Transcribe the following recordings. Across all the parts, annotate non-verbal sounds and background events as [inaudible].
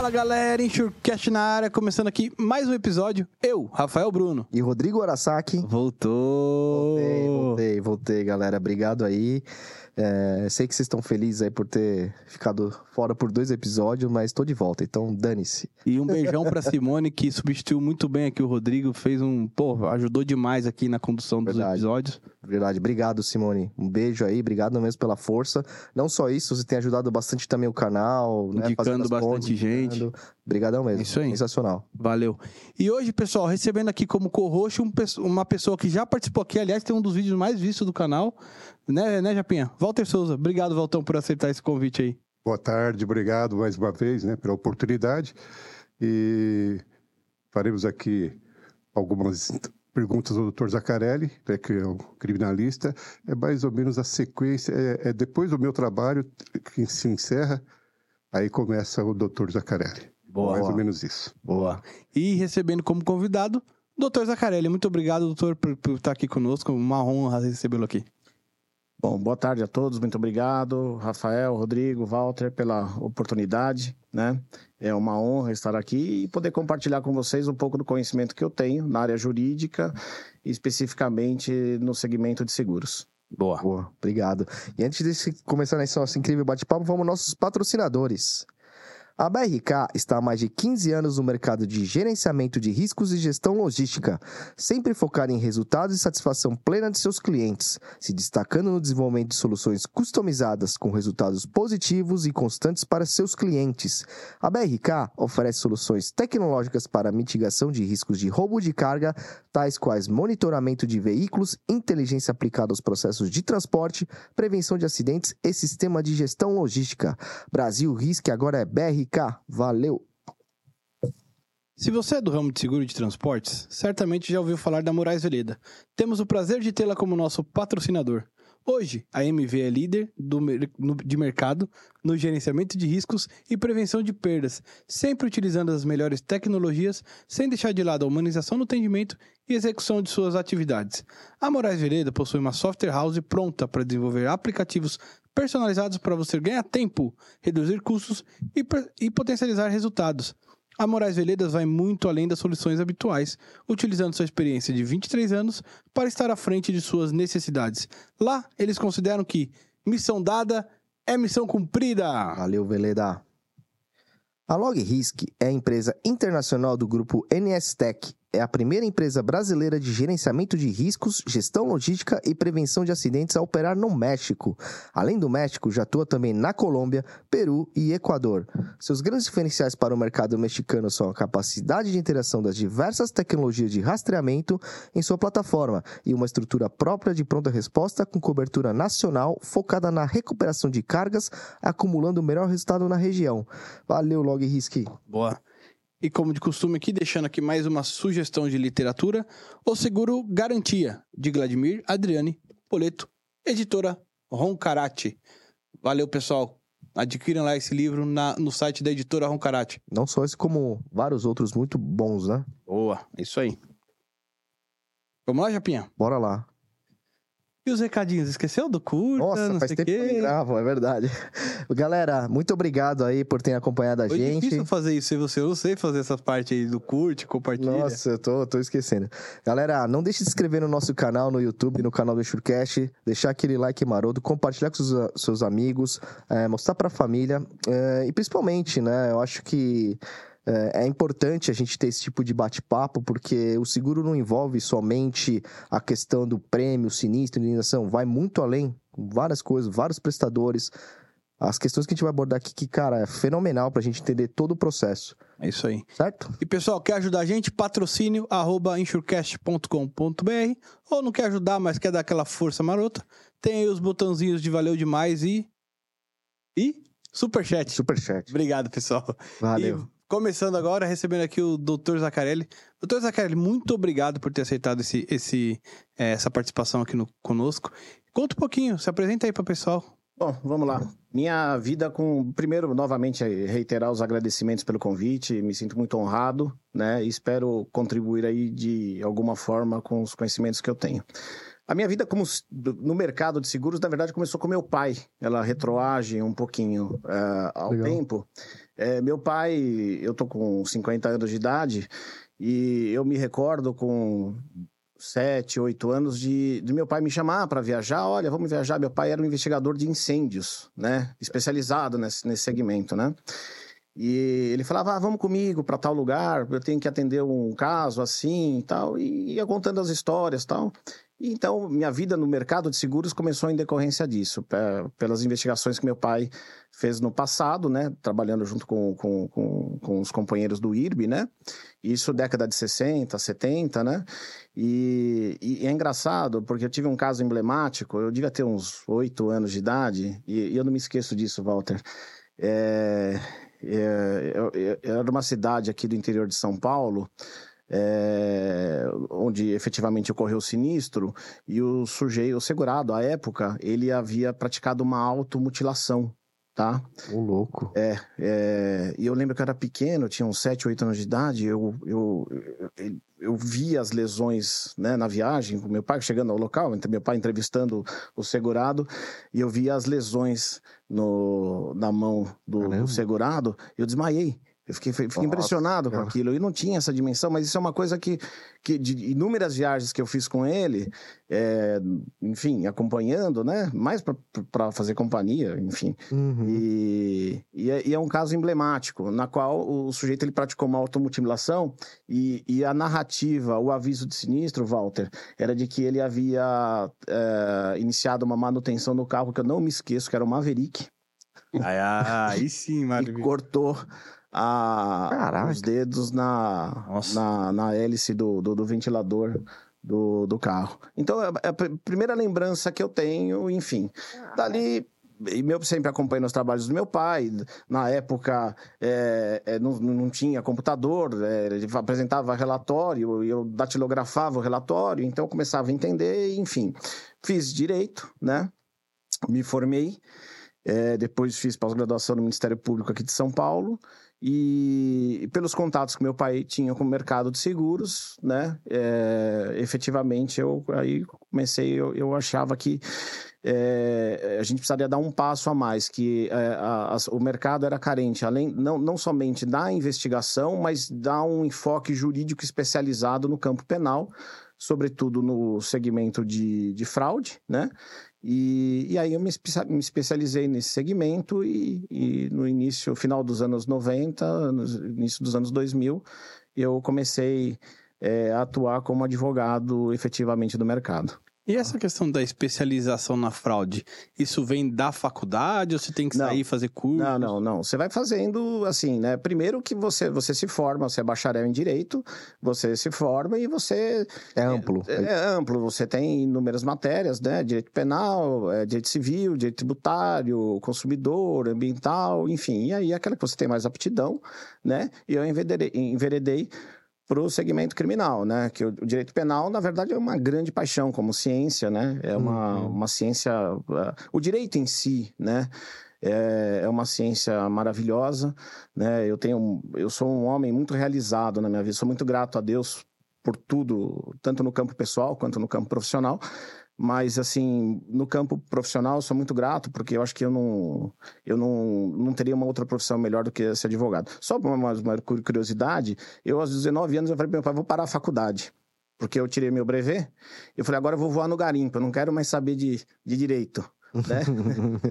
Fala galera, Enxurcast na área, começando aqui mais um episódio. Eu, Rafael Bruno. E Rodrigo Arasaki. Voltou! Voltei, voltei, voltei, galera. Obrigado aí. É, sei que vocês estão felizes aí por ter ficado fora por dois episódios, mas tô de volta, então dane-se. E um beijão pra Simone, que substituiu muito bem aqui o Rodrigo, fez um. Pô, ajudou demais aqui na condução dos Verdade. episódios. Verdade. Obrigado, Simone. Um beijo aí, obrigado mesmo pela força. Não só isso, você tem ajudado bastante também o canal, né? Indicando fazendo as bastante pontes, gente. indicando. Obrigadão mesmo. Isso aí. Sensacional. Valeu. E hoje, pessoal, recebendo aqui como co-host um uma pessoa que já participou aqui, aliás, tem um dos vídeos mais vistos do canal, né, né, Japinha? Walter Souza. Obrigado, Valtão, por aceitar esse convite aí. Boa tarde, obrigado mais uma vez né, pela oportunidade. E faremos aqui algumas perguntas ao Dr. Zaccarelli, né, que é o criminalista. É mais ou menos a sequência, é, é depois do meu trabalho que se encerra, aí começa o Dr. Zaccarelli. Boa. mais ou menos isso. Boa. E recebendo como convidado, doutor Zaccarelli. Muito obrigado, doutor, por, por estar aqui conosco. Uma honra recebê-lo aqui. Bom, boa tarde a todos, muito obrigado, Rafael, Rodrigo, Walter, pela oportunidade, né? É uma honra estar aqui e poder compartilhar com vocês um pouco do conhecimento que eu tenho na área jurídica, especificamente no segmento de seguros. Boa. Boa, obrigado. E antes de começar nesse nosso incrível bate-papo, vamos aos nossos patrocinadores. A BRK está há mais de 15 anos no mercado de gerenciamento de riscos e gestão logística, sempre focada em resultados e satisfação plena de seus clientes, se destacando no desenvolvimento de soluções customizadas com resultados positivos e constantes para seus clientes. A BRK oferece soluções tecnológicas para mitigação de riscos de roubo de carga, tais quais monitoramento de veículos, inteligência aplicada aos processos de transporte, prevenção de acidentes e sistema de gestão logística. Brasil Risque agora é BRK. Valeu! Se você é do ramo de seguro de transportes, certamente já ouviu falar da Moraes Veleda. Temos o prazer de tê-la como nosso patrocinador. Hoje, a MV é líder do no- de mercado no gerenciamento de riscos e prevenção de perdas, sempre utilizando as melhores tecnologias, sem deixar de lado a humanização no atendimento e execução de suas atividades. A Moraes Veleda possui uma software house pronta para desenvolver aplicativos personalizados para você ganhar tempo, reduzir custos e, e potencializar resultados. A Moraes Veledas vai muito além das soluções habituais, utilizando sua experiência de 23 anos para estar à frente de suas necessidades. Lá, eles consideram que missão dada é missão cumprida. Valeu, Veleda! A LogRisk é a empresa internacional do grupo NS Tech. É a primeira empresa brasileira de gerenciamento de riscos, gestão logística e prevenção de acidentes a operar no México. Além do México, já atua também na Colômbia, Peru e Equador. Seus grandes diferenciais para o mercado mexicano são a capacidade de interação das diversas tecnologias de rastreamento em sua plataforma e uma estrutura própria de pronta resposta com cobertura nacional focada na recuperação de cargas, acumulando o melhor resultado na região. Valeu, LogRisk. Boa. E como de costume aqui, deixando aqui mais uma sugestão de literatura, O Seguro Garantia, de Vladimir Adriane Poleto, editora Roncarate. Valeu, pessoal. Adquiram lá esse livro na- no site da editora Roncarate. Não só esse, como vários outros muito bons, né? Boa, é isso aí. Vamos lá, Japinha? Bora lá. E os recadinhos? Esqueceu do curta? Nossa, não faz sei tempo que eu gravo, é verdade. [laughs] Galera, muito obrigado aí por terem acompanhado a Foi gente. difícil fazer isso, você eu não sei fazer essa parte aí do curte, compartilha. Nossa, eu tô, tô esquecendo. Galera, não deixe de se inscrever no nosso canal no YouTube, no canal do Enxurcast, deixar aquele like maroto, compartilhar com seus, seus amigos, é, mostrar pra família. é, e principalmente, né, eu acho que é, é importante a gente ter esse tipo de bate-papo, porque o seguro não envolve somente a questão do prêmio, sinistro, indenização, vai muito além, várias coisas, vários prestadores. As questões que a gente vai abordar aqui, que, cara, é fenomenal pra gente entender todo o processo, É isso aí. certo? E pessoal, quer ajudar a gente? Patrocínio arroba insurecast.com.br ou não quer ajudar, mas quer dar aquela força marota? Tem aí os botãozinhos de valeu demais e. E superchat. Superchat. Obrigado, pessoal. Valeu. E começando agora, recebendo aqui o Dr. Zaccarelli. Dr. Zaccarelli, muito obrigado por ter aceitado esse, esse, eh, essa participação aqui no, conosco. Conta um pouquinho, se apresenta aí para o pessoal. Bom, vamos lá. Minha vida com. Primeiro, novamente, reiterar os agradecimentos pelo convite. Me sinto muito honrado, né? E espero contribuir aí de alguma forma com os conhecimentos que eu tenho. A minha vida como no mercado de seguros, na verdade, começou com meu pai. Ela retroage um pouquinho uh, ao Legal. tempo. É, meu pai, eu tô com 50 anos de idade e eu me recordo com sete, oito anos de, de meu pai me chamar para viajar. Olha, vamos viajar. Meu pai era um investigador de incêndios, né? Especializado nesse, nesse segmento, né? E ele falava, ah, vamos comigo para tal lugar, eu tenho que atender um caso assim e tal. E ia contando as histórias tal. Então, minha vida no mercado de seguros começou em decorrência disso, pelas investigações que meu pai fez no passado, né? Trabalhando junto com, com, com, com os companheiros do IRB, né? Isso década de 60, 70, né? E, e, é engraçado, porque eu tive um caso emblemático, eu devia ter uns oito anos de idade, e, e, eu não me esqueço disso, Walter. É, é, eu, eu, eu era uma cidade aqui do interior de São Paulo, é, onde efetivamente ocorreu o sinistro, e o sujeito, o segurado, à época, ele havia praticado uma automutilação, tá? O louco. É, é, e eu lembro que eu era pequeno, tinha uns 7, 8 anos de idade, eu, eu, eu, eu vi as lesões né, na viagem, com meu pai chegando ao local, meu pai entrevistando o segurado, e eu vi as lesões no, na mão do, do segurado, eu desmaiei. Eu fiquei, fiquei impressionado com aquilo. E não tinha essa dimensão, mas isso é uma coisa que, que de inúmeras viagens que eu fiz com ele, é, enfim, acompanhando, né? Mais para fazer companhia, enfim. Uhum. E, e é, e, é, um caso emblemático, na qual o sujeito ele praticou uma automutilação e, e a narrativa, o aviso de sinistro, Walter, era de que ele havia é, iniciado uma manutenção no carro que eu não me esqueço, que era o Maverick. Ah, aí sim, maravilha. [laughs] E cortou a, os dedos na, na, na, hélice do, do, do ventilador do, do carro. Então, é, é a primeira lembrança que eu tenho, enfim. Dali e meu sempre acompanhando os trabalhos do meu pai. Na época é, é, não, não tinha computador, é, ele apresentava relatório, eu datilografava o relatório, então eu começava a entender, enfim. Fiz direito, né? Me formei, é, depois fiz pós-graduação no Ministério Público aqui de São Paulo e pelos contatos que meu pai tinha com o mercado de seguros, né, é, efetivamente eu aí comecei, eu, eu achava que é, a gente precisaria dar um passo a mais, que é, a, a, o mercado era carente, além não, não somente da investigação, mas dar um enfoque jurídico especializado no campo penal, sobretudo no segmento de, de fraude, né? E, e aí eu me, especializei nesse segmento e, e, no início, final dos anos 90, no início dos anos 2000, eu comecei é, a atuar como advogado efetivamente do mercado. E essa questão da especialização na fraude, isso vem da faculdade ou você tem que sair e fazer curso? Não, não, não. Você vai fazendo assim, né? Primeiro que você, você se forma, você é bacharel em direito, você se forma e você. É amplo. É, é amplo. Você tem inúmeras matérias, né? Direito penal, é, direito civil, direito tributário, consumidor, ambiental, enfim. E aí aquela que você tem mais aptidão, né? E eu enveredei, enveredei para o segmento criminal, né? Que o, o, direito penal, na verdade, é uma grande paixão como ciência, né? É uma, uhum. uma ciência... Uh, o direito em si, né? É, é uma ciência maravilhosa, né? Eu tenho... Eu sou um homem muito realizado na minha vida. Sou muito grato a Deus por tudo, tanto no campo pessoal quanto no campo profissional. Mas, assim, no campo profissional, sou muito grato, porque eu acho que eu não, eu não, não teria uma outra profissão melhor do que ser advogado. Só uma, uma curiosidade, eu, aos 19 anos, eu falei para meu pai, vou parar a faculdade. Porque eu tirei meu brevet, eu falei, agora eu vou voar no garimpo, eu não quero mais saber de, de direito. Né?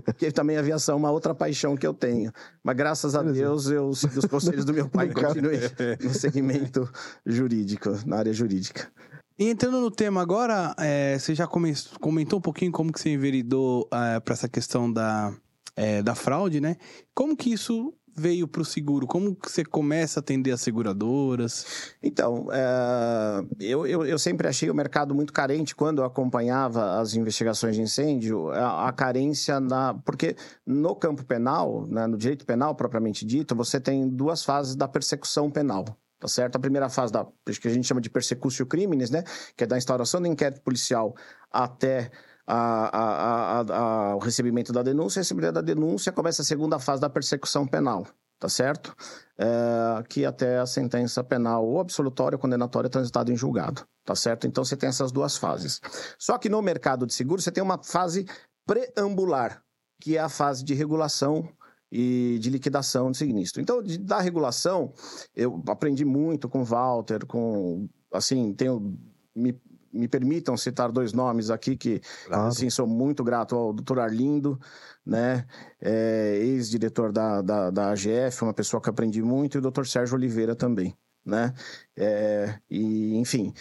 Porque também a aviação é uma outra paixão que eu tenho. Mas graças a Deus eu segui os conselhos do meu pai e continuei [laughs] no segmento jurídico, na área jurídica. E entrando no tema agora, é, você já comentou um pouquinho como que você enveredou é, para essa questão da, é, da fraude, né? Como que isso veio para o seguro? Como que você começa a atender as seguradoras? Então, é, eu, eu, eu, sempre achei o mercado muito carente quando eu acompanhava as investigações de incêndio, a, a carência na... Porque no campo penal, né, no direito penal propriamente dito, você tem duas fases da persecução penal tá certo? A primeira fase da que a gente chama de persecutio crimes, né, que é da instauração do inquérito policial até a, a, recebimento da denúncia, recebimento da denúncia começa a segunda fase da persecução penal, tá certo? É, que até a sentença penal ou absolutória ou condenatória transitada em julgado, tá certo? Então você tem essas duas fases. Só que no mercado de seguros você tem uma fase preambular, que é a fase de regulação e de liquidação de sinistro. Então, de, da regulação, eu aprendi muito com o Walter, com assim, tenho me, me permitam citar dois nomes aqui que claro. assim sou muito grato ao Dr. Arlindo, né, é, ex-diretor da, da, da AGF, uma pessoa que aprendi muito, e o Dr. Sérgio Oliveira também, né, é, e enfim,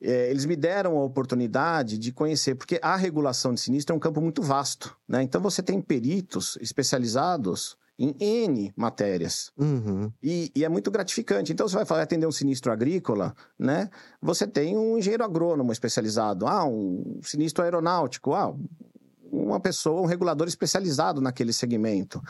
é, eles me deram a oportunidade de conhecer, porque a regulação de sinistro é um campo muito vasto, né? Então você tem peritos especializados em N matérias. Uhum. E, e, é muito gratificante. Então, você vai atender um sinistro agrícola, né? Você tem um engenheiro agrônomo especializado. Ah, um sinistro aeronáutico. Ah, uma pessoa, um regulador especializado naquele segmento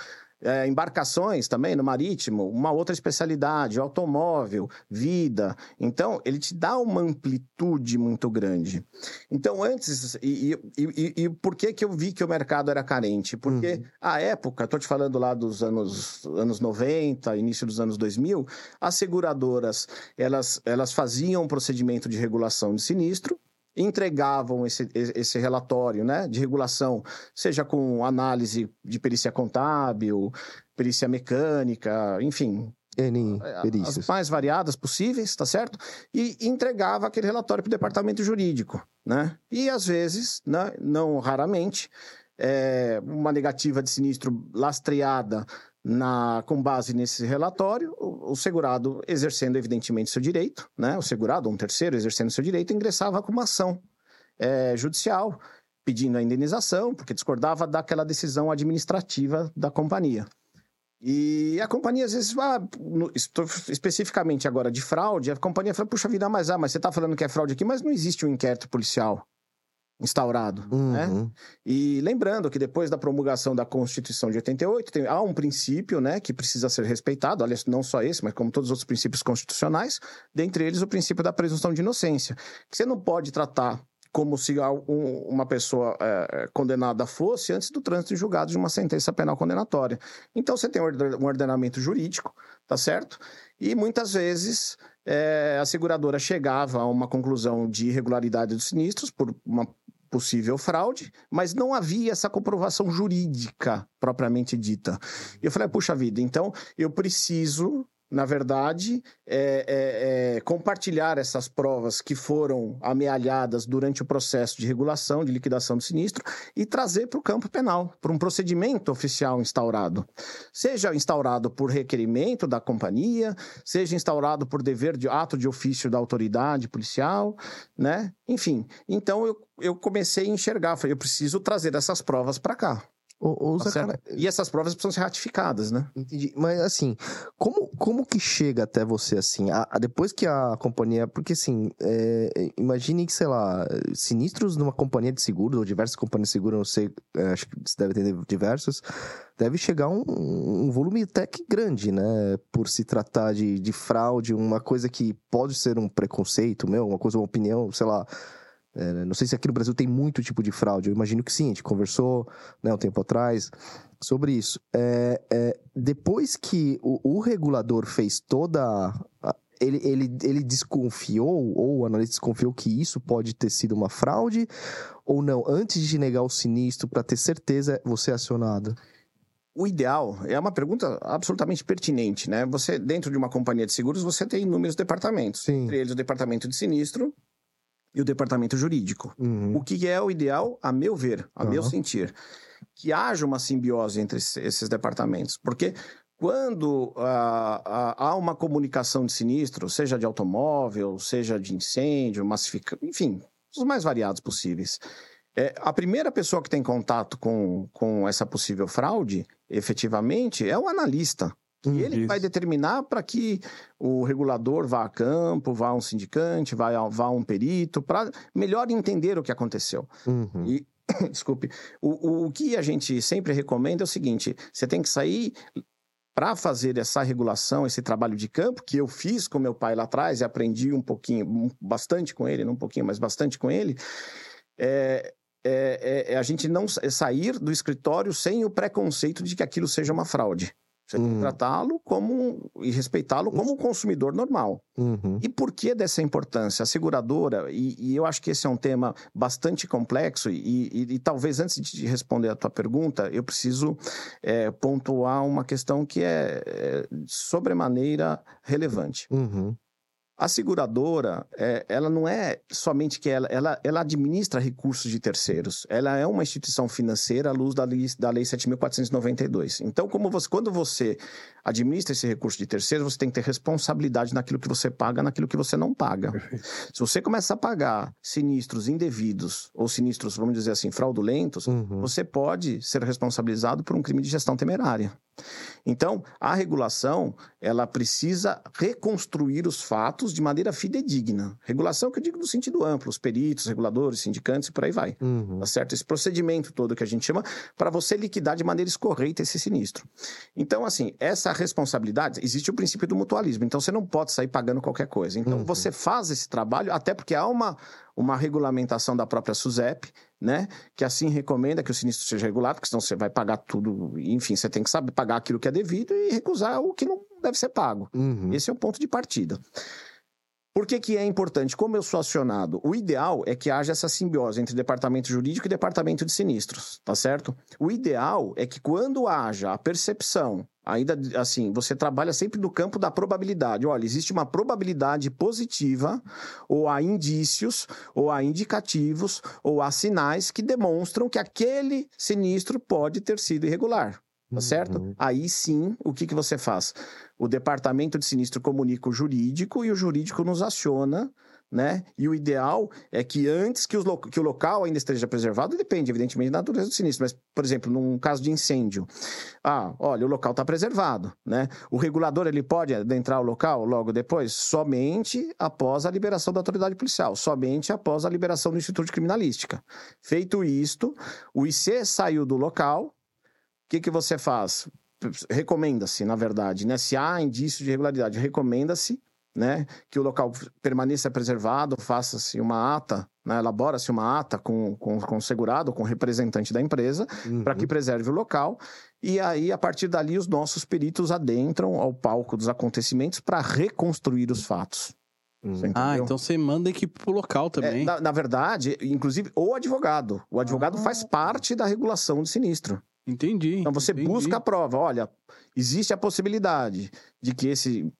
é, embarcações também no marítimo, uma outra especialidade, automóvel, vida. Então, ele te dá uma amplitude muito grande. Então, antes, e, e, e, e por que, que eu vi que o mercado era carente? Porque uhum. a época, estou te falando lá dos anos, anos 90, início dos anos 2000, as seguradoras, elas, elas faziam um procedimento de regulação de sinistro, entregavam esse, esse relatório né, de regulação, seja com análise de perícia contábil, perícia mecânica, enfim. N perícias. As mais variadas possíveis, tá certo? E entregava aquele relatório para o departamento jurídico, né? E às vezes, né, não raramente, é, uma negativa de sinistro lastreada na, com base nesse relatório, o, o, segurado exercendo evidentemente seu direito, né? O segurado, um terceiro exercendo seu direito, ingressava com uma ação é, judicial pedindo a indenização, porque discordava daquela decisão administrativa da companhia. E a companhia, às vezes, ah, no, especificamente agora de fraude, a companhia fala, puxa vida, mas, ah, mas você está falando que é fraude aqui, mas não existe um inquérito policial instaurado, uhum. né? E lembrando que depois da promulgação da Constituição de 88, tem, há um princípio, né, que precisa ser respeitado, aliás, não só esse, mas como todos os outros princípios constitucionais, dentre eles o princípio da presunção de inocência, que você não pode tratar como se uma pessoa é, condenada fosse antes do trânsito em julgado de uma sentença penal condenatória. Então você tem um ordenamento jurídico, tá certo? E muitas vezes é, a seguradora chegava a uma conclusão de irregularidade dos sinistros por uma possível fraude, mas não havia essa comprovação jurídica propriamente dita. E eu falei, puxa vida, então eu preciso na verdade, é, é, é, compartilhar essas provas que foram amealhadas durante o processo de regulação, de liquidação do sinistro, e trazer para o campo penal, para um procedimento oficial instaurado. Seja instaurado por requerimento da companhia, seja instaurado por dever de ato de ofício da autoridade policial, né? Enfim, então eu, eu comecei a enxergar, falei, eu preciso trazer essas provas para cá. O, tá cara... E essas provas precisam ser ratificadas, né? Entendi. Mas assim, como, como que chega até você assim? A, a depois que a companhia. Porque assim, é, imagine que, sei lá, sinistros numa companhia de seguros, ou diversas companhias de seguros, não sei, é, acho que você deve ter diversas, deve chegar um, um volume até que grande, né? Por se tratar de, de fraude, uma coisa que pode ser um preconceito meu, uma coisa, uma opinião, sei lá é, não sei se aqui no Brasil tem muito tipo de fraude, eu imagino que sim, a gente conversou né, um tempo atrás sobre isso. É, é, depois que o, o, regulador fez toda. Ele, ele, ele desconfiou, ou o analista desconfiou que isso pode ter sido uma fraude, ou não? Antes de negar o sinistro, para ter certeza, você é acionado? O ideal é uma pergunta absolutamente pertinente, né? Você, dentro de uma companhia de seguros, você tem inúmeros departamentos. Sim. Entre eles o departamento de sinistro, e o departamento jurídico. Uhum. O que é o ideal, a meu ver, a uhum. meu sentir? Que haja uma simbiose entre esses departamentos. Porque quando ah, ah, há uma comunicação de sinistro, seja de automóvel, seja de incêndio, massificação, enfim, os mais variados possíveis, é, a primeira pessoa que tem contato com, com essa possível fraude, efetivamente, é o analista. E ele Isso. vai determinar para que o regulador vá a campo, vá a um sindicante, vá a, vá a um perito, para melhor entender o que aconteceu. Uhum. E, [coughs] desculpe, o, o que a gente sempre recomenda é o seguinte: você tem que sair para fazer essa regulação, esse trabalho de campo, que eu fiz com meu pai lá atrás e aprendi um pouquinho, bastante com ele, não um pouquinho, mas bastante com ele, é, é, é, é a gente não sair do escritório sem o preconceito de que aquilo seja uma fraude. Você tem Hum. que tratá-lo como e respeitá-lo como um consumidor normal. Uhum. E por que dessa importância? A seguradora, e, e eu acho que esse é um tema bastante complexo, e, e- e talvez antes de responder a tua pergunta, eu preciso é, pontuar uma questão que é, é sobremaneira relevante. Uhum. A seguradora, é, ela não é somente que ela, ela, ela administra recursos de terceiros. Ela é uma instituição financeira à luz da lei, da lei 7.492. Então, como você, quando você administra esse recurso de terceiros, você tem que ter responsabilidade naquilo que você paga, naquilo que você não paga. Se você começa a pagar sinistros indevidos ou sinistros, vamos dizer assim, fraudulentos, Uhum. você pode ser responsabilizado por um crime de gestão temerária. Então, a regulação, ela precisa reconstruir os fatos de maneira fidedigna. Regulação que eu digo no sentido amplo, os peritos, reguladores, sindicantes e por aí vai. Uhum. Tá certo? Esse procedimento todo que a gente chama para você liquidar de maneira escorreita esse sinistro. Então, assim, essa responsabilidade, existe o princípio do mutualismo. Então, você não pode sair pagando qualquer coisa. Então, Uhum. você faz esse trabalho, até porque há uma, uma regulamentação da própria SUSEP, né? Que assim recomenda que o sinistro seja regulado, porque senão você vai pagar tudo. Enfim, você tem que saber pagar aquilo que é devido e recusar o que não deve ser pago. Uhum. Esse é o ponto de partida. Por que, que é importante? Como eu sou acionado, o ideal é que haja essa simbiose entre departamento jurídico e departamento de sinistros, tá certo? O ideal é que quando haja a percepção, ainda assim, você trabalha sempre no campo da probabilidade. Olha, existe uma probabilidade positiva, ou há indícios, ou há indicativos, ou há sinais que demonstram que aquele sinistro pode ter sido irregular. Tá certo? Uhum. Aí sim, o que, que você faz? O departamento de sinistro comunica o jurídico e o jurídico nos aciona, né? E o ideal é que antes que, lo- que o local ainda esteja preservado, depende, evidentemente, da natureza do sinistro. Mas, por exemplo, num caso de incêndio, ah, olha, o local está preservado, né? O regulador ele pode adentrar o local logo depois, somente após a liberação da autoridade policial, somente após a liberação do Instituto de Criminalística. Feito isto, o IC saiu do local. O que, que você faz? Recomenda-se, na verdade, né? Se há indício de irregularidade, recomenda-se né, que o local permaneça preservado, faça-se uma ata, né, elabora-se uma ata com, com, com o segurado, com o representante da empresa, Uhum. para que preserve o local. E aí, a partir dali, os nossos peritos adentram ao palco dos acontecimentos para reconstruir os fatos. Uhum. Ah, então você manda a equipe pro local É, também. na, na verdade, inclusive, o advogado. O advogado Ah. faz parte da regulação do sinistro. Entendi. Então você entendi. busca a prova. Olha, existe a possibilidade de que esse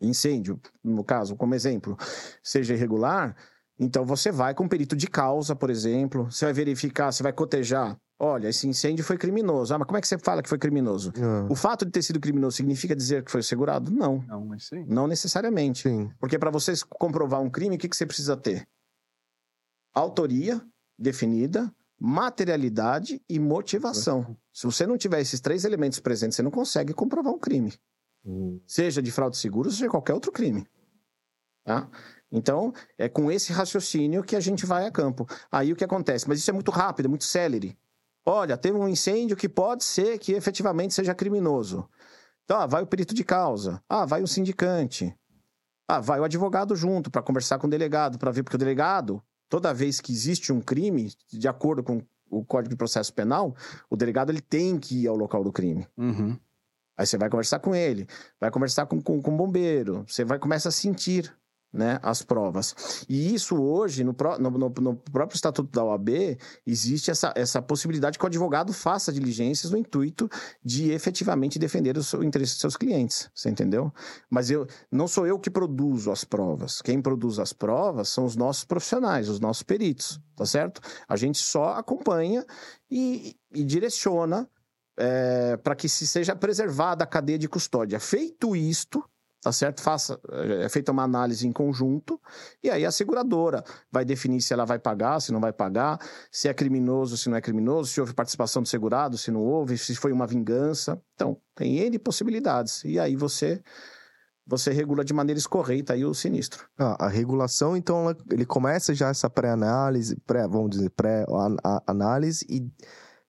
incêndio, no caso, como exemplo, seja irregular. Então você vai com o perito de causa, por exemplo. Você vai verificar, você vai cotejar. Olha, esse incêndio foi criminoso. Ah, mas como é que você fala que foi criminoso? Ah, O fato de ter sido criminoso significa dizer que foi segurado? Não, Não, mas sim. não necessariamente. sim. Porque para você comprovar um crime, o que, que você precisa ter? Autoria definida, materialidade e motivação. Se você não tiver esses três elementos presentes, você não consegue comprovar um crime. Uhum. Seja de fraude de seguro, seja qualquer outro crime. Tá? Então, é com esse raciocínio que a gente vai a campo. Aí o que acontece? Mas isso é muito rápido, é muito célere. Olha, teve um incêndio que pode ser que efetivamente seja criminoso. Então, ah, vai o perito de causa. Ah, vai o sindicante. Ah, vai o advogado junto para conversar com o delegado, para ver, porque o delegado, toda vez que existe um crime, de acordo com o Código de Processo Penal, o delegado ele tem que ir ao local do crime. Uhum. Aí você vai conversar com ele, vai conversar com, com, com o bombeiro, você vai começar a sentir né, as provas. E isso hoje, no, no, no- próprio Estatuto da OAB, existe essa, essa possibilidade que o advogado faça diligências no intuito de efetivamente defender o seu- o interesse dos seus clientes. Você entendeu? Mas eu não sou eu que produzo as provas. Quem produz as provas são os nossos profissionais, os nossos peritos, tá certo? A gente só acompanha e, e direciona para que se seja preservada a cadeia de custódia. Feito isto, tá certo? Faça, é feita uma análise em conjunto e aí a seguradora vai definir se ela vai pagar, se não vai pagar, se é criminoso, se não é criminoso, se houve participação do segurado, se não houve, se foi uma vingança. Então, tem N possibilidades. E aí você você regula de maneira escorreita aí o sinistro. Ah, a regulação, então, ele começa já essa pré-análise, pré, vamos dizer, pré-análise e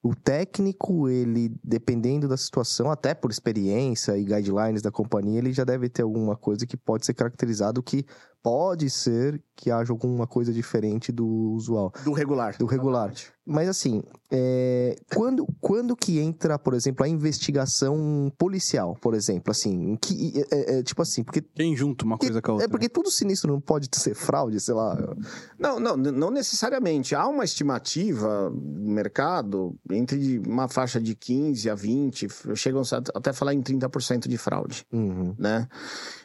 o técnico, ele, dependendo da situação, até por experiência e guidelines da companhia, ele já deve ter alguma coisa que pode ser caracterizado que pode ser que haja alguma coisa diferente do usual, Do regular. do regular. Mas assim, é, quando, quando que entra, por exemplo, a investigação policial, por exemplo, assim, que, é, é, tipo assim, porque Quem junta uma coisa com a outra? é porque tudo sinistro não pode [laughs] ser fraude, sei lá. Não, não, não necessariamente. Há uma estimativa no mercado entre uma faixa de 15 a 20, chegam até a falar em 30% de fraude, Uhum. né?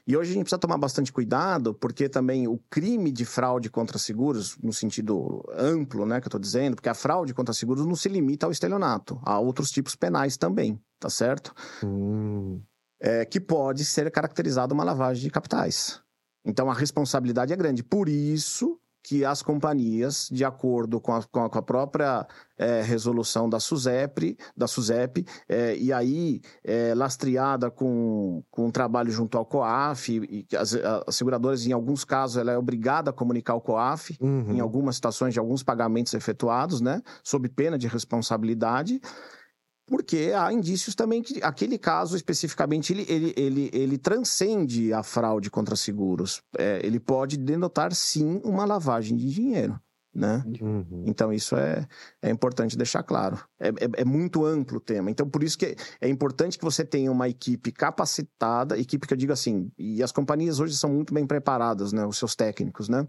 E hoje a gente precisa tomar bastante cuidado, porque também o crime de fraude contra seguros, no sentido amplo, né, que eu tô dizendo, porque a fraude contra seguros não se limita ao estelionato, há outros tipos penais também, tá certo? Hum. é, que pode ser caracterizado uma lavagem de capitais. Então a responsabilidade é grande. Por isso que as companhias, de acordo com a, com a- própria é, resolução da SUSEP, da SUSEP é, e aí é, lastreada com, com um trabalho junto ao COAF, e que as, as seguradoras, em alguns casos, ela é obrigada a comunicar ao COAF, Uhum. em algumas situações de alguns pagamentos efetuados, né, sob pena de responsabilidade, porque há indícios também que aquele caso especificamente ele, ele, ele, ele transcende a fraude contra seguros. É, ele pode denotar sim uma lavagem de dinheiro, né? Uhum. Então, isso é, é importante deixar claro. É, é, é muito amplo o tema. Então, por isso que é importante que você tenha uma equipe capacitada, equipe que eu digo assim, e as companhias hoje são muito bem preparadas, né? Os seus técnicos, né?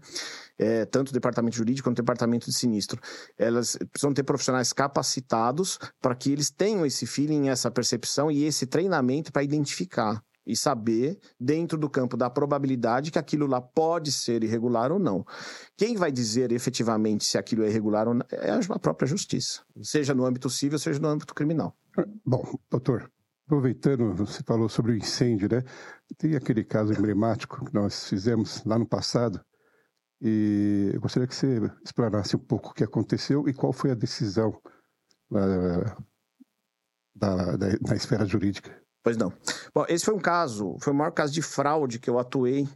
É, tanto o departamento jurídico quanto o departamento de sinistro. Elas precisam ter profissionais capacitados para que eles tenham esse feeling, essa percepção e esse treinamento para identificar e saber, dentro do campo da probabilidade, que aquilo lá pode ser irregular ou não. Quem vai dizer efetivamente se aquilo é irregular ou não é a própria justiça, seja no âmbito civil, seja no âmbito criminal. Bom, doutor, aproveitando, você falou sobre o incêndio, né? Tem aquele caso emblemático que nós fizemos lá no passado, e eu gostaria que você explanasse um pouco o que aconteceu e qual foi a decisão ah, da, da, da esfera jurídica. Pois não. Bom, esse foi um caso, foi o maior caso de fraude que eu atuei.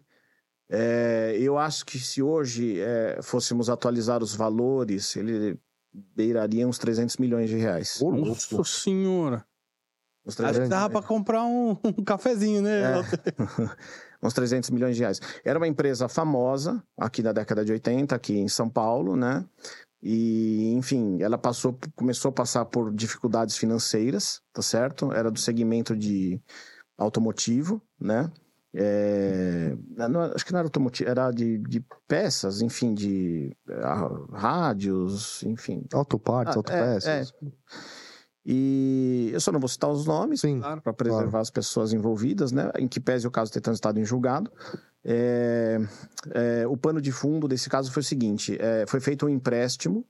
É, eu acho que se hoje é, fôssemos atualizar os valores, ele beiraria uns 300 milhões de reais. Ô, louco. Nossa senhora. Uns Acho 300, que dava pra comprar um, [laughs] um cafezinho, né? É. [laughs] uns 300 milhões de reais. Era uma empresa famosa aqui na década de 80, aqui em São Paulo, né? E, enfim, ela passou, começou a passar por dificuldades financeiras, tá certo? Era do segmento de automotivo, né? É, não, acho que não era automotivo, era de, de peças, enfim, de ah, rádios, enfim. Autopartes, Ah, autopeças. é, é. E eu só não vou citar os nomes, Sim. para preservar as pessoas envolvidas, né? Em que pese o caso ter transitado em julgado. É, é, o pano de fundo desse caso foi o seguinte: é, foi feito um empréstimo.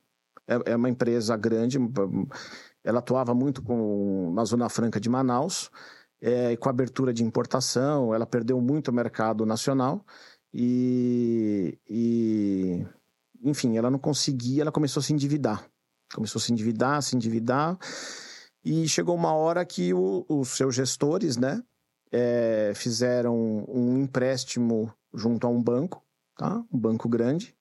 É, é uma empresa grande, ela atuava muito com, na Zona Franca de Manaus, é, e com a abertura de importação, ela perdeu muito o mercado nacional e, e, enfim, ela não conseguia, ela começou a se endividar. Começou a se endividar, se endividar, e chegou uma hora que o- os seus gestores, né, é, fizeram um empréstimo junto a um banco, tá? Um banco grande,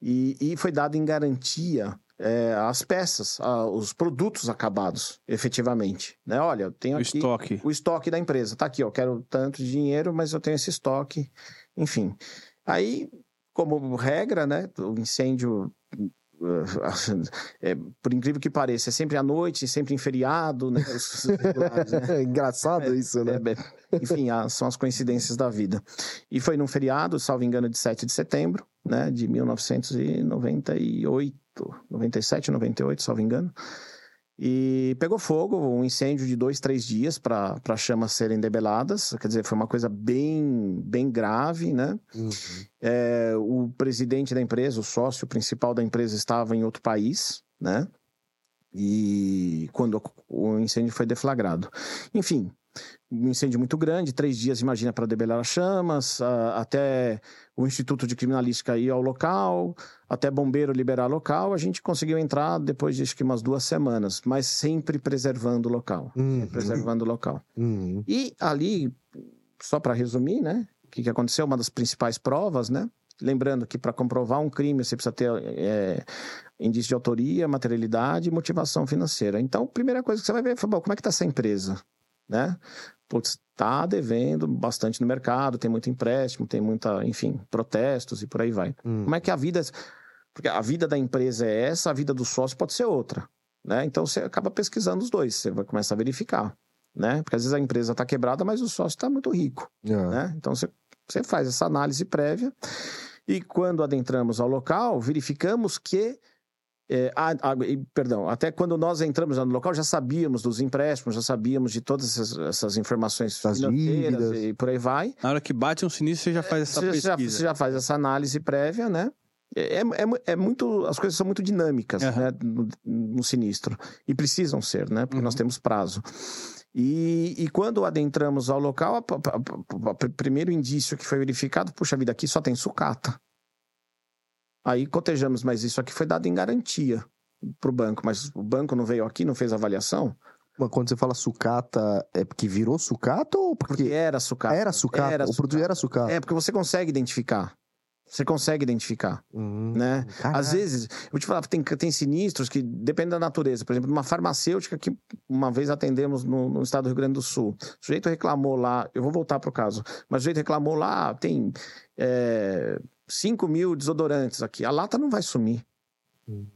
e, e foi dado em garantia é, as peças, a- os produtos acabados, efetivamente, né? Olha, eu tenho O aqui estoque. o estoque da empresa. Tá aqui, ó, quero tanto de dinheiro, mas eu tenho esse estoque, enfim. Aí, como regra, né, o incêndio, [laughs] é, por incrível que pareça, é sempre à noite, sempre em feriado, né, regulares, né? [laughs] É engraçado isso, né? É, é, enfim, a- são as coincidências da vida. E foi num feriado, salvo engano, de 7 de setembro, né, de 1998, 97, 98, salvo engano. E pegou fogo, um incêndio de dois, três dias para as chamas serem debeladas. Quer dizer, foi uma coisa bem, bem grave, né? Uhum. É, o presidente da empresa, o sócio principal da empresa, estava em outro país, né? E quando o incêndio foi deflagrado. Enfim, um incêndio muito grande, três dias, imagina, para debelar as chamas, até o Instituto de Criminalística ir ao local, até bombeiro liberar local. A gente conseguiu entrar depois de acho que umas duas semanas, mas sempre preservando o local. Uhum. Preservando o local. Uhum. E ali, só para resumir, né? O que, que aconteceu? Uma das principais provas, né? Lembrando que para comprovar um crime você precisa ter é, indício de autoria, materialidade e motivação financeira. Então, a primeira coisa que você vai ver é, bom, como é que está essa empresa? Né? Putz, tá devendo bastante no mercado, tem muito empréstimo, tem muita, enfim, protestos e por aí vai. Hum. Como é que a vida. Porque a vida da empresa é essa, a vida do sócio pode ser outra. Né? Então você acaba pesquisando os dois, você vai começar a verificar. Né? Porque às vezes a empresa está quebrada, mas o sócio está muito rico. É. Né? Então você, você faz essa análise prévia. E quando adentramos ao local, verificamos que. É, a- a- e, perdão, até quando nós entramos lá no local, já sabíamos dos empréstimos, já sabíamos de todas essas, essas informações Das financeiras dívidas. e por aí vai. Na hora que bate um sinistro, você já faz essa Você já, pesquisa. você já faz essa análise prévia, né? É, é, é mu- é muito. As coisas são muito dinâmicas Aham. né, no, no sinistro. E precisam ser, né? Porque Uhum. nós temos prazo. E, e quando adentramos ao local, o primeiro indício que foi verificado, puxa vida, aqui só tem sucata. Aí cotejamos, mas isso aqui foi dado em garantia para o banco, mas o banco não veio aqui, não fez avaliação, quando você fala sucata, é porque virou sucata ou porque porque era sucata. era sucata? Era o produto sucata. era sucata. É, porque você consegue identificar. Você consegue identificar. Hum, né? caraca. Às vezes, eu vou te falar, tem, tem sinistros que dependem da natureza. Por exemplo, uma farmacêutica que uma vez atendemos no, no estado do Rio Grande do Sul. O sujeito reclamou lá, eu vou voltar para o caso, mas o sujeito reclamou lá, tem é, 5 mil desodorantes aqui. A lata não vai sumir. Hum.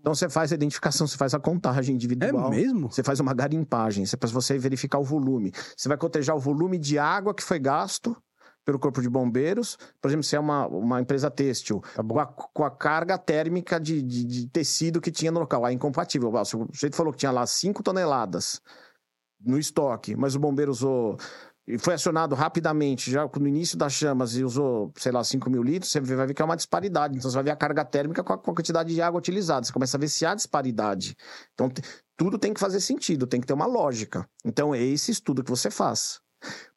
Então você faz a identificação, você faz a contagem É individual. mesmo? Você faz uma garimpagem, você para você verificar o volume. Você vai cotejar o volume de água que foi gasto pelo corpo de bombeiros. Por exemplo, se é uma, uma empresa têxtil, Tá com, a, com a carga térmica de, de, de tecido que tinha no local. Ah, incompatível. O sujeito falou que tinha lá 5 toneladas no estoque, mas o bombeiro usou. E foi acionado rapidamente, já no início das chamas, e usou, sei lá, 5 mil litros, você vai ver que é uma disparidade. Então, você vai ver a carga térmica com a, com a quantidade de água utilizada. Você começa a ver se há disparidade. Então, tudo tem que fazer sentido, tem que ter uma lógica. Então, é esse estudo que você faz.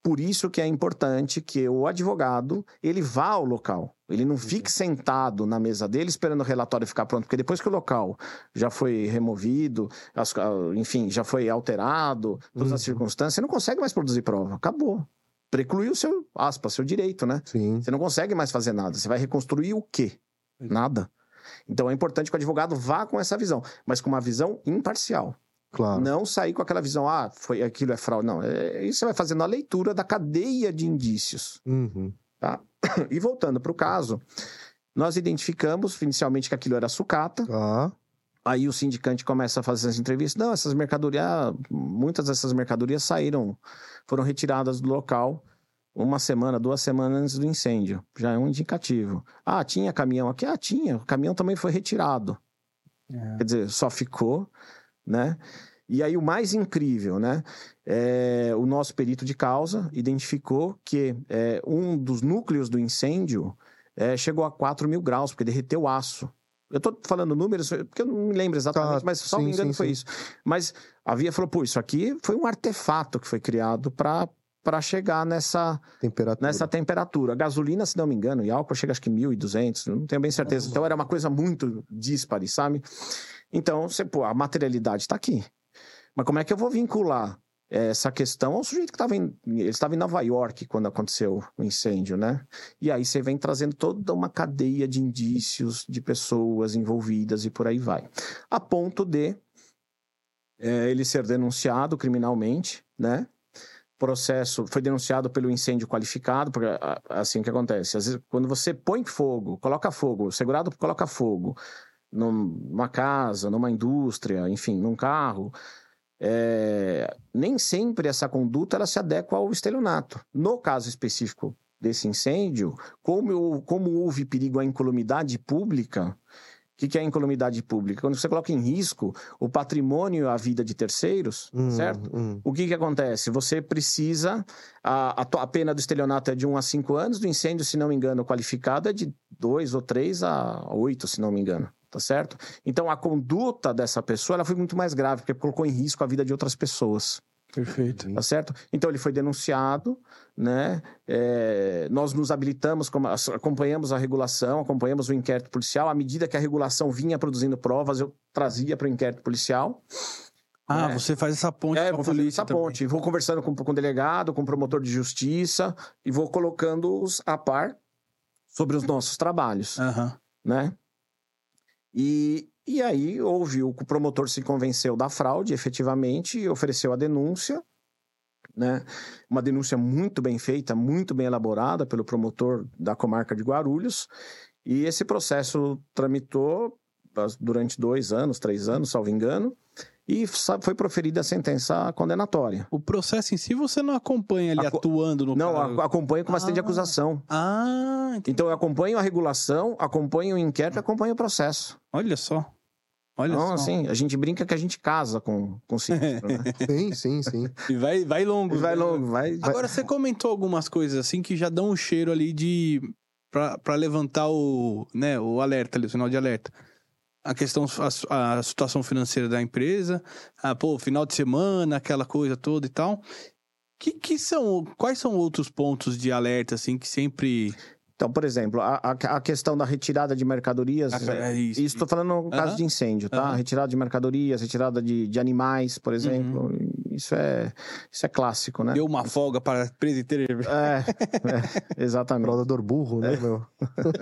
Por isso que é importante que o advogado, ele vá ao local. Ele não fique sentado na mesa dele esperando o relatório ficar pronto, porque depois que o local já foi removido, as- enfim, já foi alterado, todas as Uhum. circunstâncias, você não consegue mais produzir prova. Acabou. Precluiu o seu, aspas, seu direito, né? Sim. Você não consegue mais fazer nada. Você vai reconstruir o quê? Nada. Então é importante que o advogado vá com essa visão, mas com uma visão imparcial. Claro. Não sair com aquela visão, ah, foi aquilo é fraude. Não, é, isso você vai fazendo a leitura da cadeia de indícios. Uhum. [coughs] E voltando para o caso, nós identificamos inicialmente que aquilo era sucata. Tá. Aí o sindicante começa a fazer as entrevistas. Não, essas mercadorias, muitas dessas mercadorias saíram, foram retiradas do local uma semana, duas semanas antes do incêndio. Já é um indicativo. Ah, tinha caminhão aqui? Ah, tinha. O caminhão também foi retirado. Quer dizer, só ficou, né? E aí o mais incrível, né? É, o nosso perito de causa identificou que é, um dos núcleos do incêndio é, chegou a 4 mil graus, porque derreteu aço. Eu tô falando números, porque eu não me lembro exatamente, Tá, mas só sim, me engano sim, foi sim. isso. Mas havia falou, pô, isso aqui foi um artefato que foi criado para para chegar nessa Temperatura. nessa temperatura. A gasolina, se não me engano, e álcool chega acho que 1.200, não tenho bem certeza. Então era uma coisa muito dispare, sabe? Então, você, pô, a materialidade está aqui. Mas como é que eu vou vincular eh, essa questão ao sujeito que estava em. Ele estava em Nova York quando aconteceu o incêndio, né? E aí você vem trazendo toda uma cadeia de indícios de pessoas envolvidas e por aí vai. A ponto de eh, ele ser denunciado criminalmente, né? processo foi denunciado pelo incêndio qualificado, porque assim que acontece. Às vezes, quando você põe fogo, coloca fogo, segurado coloca fogo numa casa, numa indústria, enfim, num carro, é, nem sempre essa conduta ela se adequa ao estelionato. No caso específico desse incêndio, como, como houve perigo à incolumidade pública, o que, que é incolumidade pública? Quando você coloca em risco o patrimônio e a vida de terceiros, Hum, certo? hum. O que que acontece? Você precisa. A, a, a pena do estelionato é de 1 a 5 anos, do incêndio, se não me engano, qualificado é de 2 ou 3 a 8, se não me engano. Tá certo? Então a conduta dessa pessoa ela foi muito mais grave, porque colocou em risco a vida de outras pessoas. Perfeito. Tá certo? Então ele foi denunciado, né? É, nós nos habilitamos, acompanhamos a regulação, acompanhamos o inquérito policial. À medida que a regulação vinha produzindo provas, eu trazia para o inquérito policial. Ah, É. você faz essa ponte É, com a polícia essa também. ponte. Vou conversando com, com o delegado, com o promotor de justiça e vou colocando-os a par sobre os nossos trabalhos, Aham. né? E, e aí houve, o promotor se convenceu da fraude, efetivamente, e ofereceu a denúncia, né? Uma denúncia muito bem feita, muito bem elaborada pelo promotor da comarca de Guarulhos. E esse processo tramitou durante dois anos, três anos, salvo engano, e foi proferida a sentença condenatória. O processo em si você não acompanha ele atuando no Não, cara... acompanho com uma ah. de acusação. Ah, entendi. Então eu acompanho a regulação, acompanho o inquérito, acompanho o processo. Olha só. Olha então, só. assim, a gente brinca que a gente casa com, com o [laughs] sinistro, né? sim, sim, sim. E vai, vai longo. E vai né? longo, vai... Agora, você comentou algumas coisas assim que já dão um cheiro ali de... para levantar o, né, o alerta ali, o sinal de alerta a questão, a, a, situação financeira da empresa, a, pô, final de semana, aquela coisa toda e tal. Que, que são, quais são outros pontos de alerta, assim, que sempre então, por exemplo, a, a, questão da retirada de mercadorias. É isso estou falando no caso de incêndio, tá? Retirada de mercadorias, retirada de, de animais, por exemplo. Uhum. Isso, é, isso é clássico, né? Deu uma folga para presidente. É, é exatamente. Rodador burro, né, é. meu?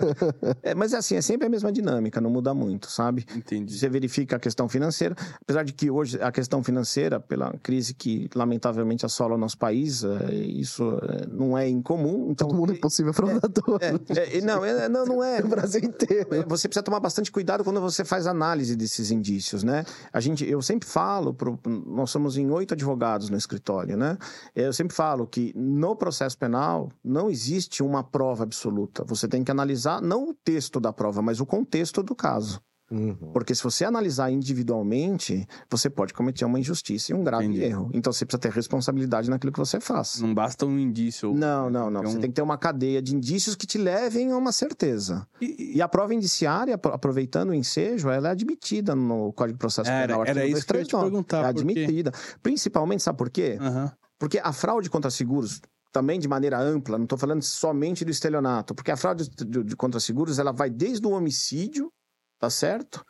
[laughs] é, mas é assim, é sempre a mesma dinâmica, não muda muito, sabe? Entendi. Você verifica a questão financeira, apesar de que hoje a questão financeira, pela crise que lamentavelmente assola o nosso país, é, isso é, não é incomum. Então, Todo mundo é impossível fraudador. É, é, é, não, é, não, não é. [laughs] O Brasil inteiro. Você precisa tomar bastante cuidado quando você faz análise desses indícios, né? A gente, eu sempre falo, pro, nós somos em oito advogados no escritório, né? Eu sempre falo que no processo penal não existe uma prova absoluta. Você tem que analisar não o texto da prova, mas o contexto do caso. Uhum. Porque se você analisar individualmente, você pode cometer uma injustiça e um grave Entendi. erro. Então você precisa ter responsabilidade naquilo que você faz. Não basta um indício. Não, não, não. Você tem que ter uma cadeia de indícios que te levem a uma certeza. E, e a prova indiciária, aproveitando o ensejo, ela é admitida no Código de Processo era, Penal. Era isso que eu ia te perguntar. É admitida. Principalmente, sabe por quê? Uhum. Porque a fraude contra seguros também de maneira ampla, não estou falando somente do estelionato, porque a fraude de, de contra seguros ela vai desde o homicídio tá certo?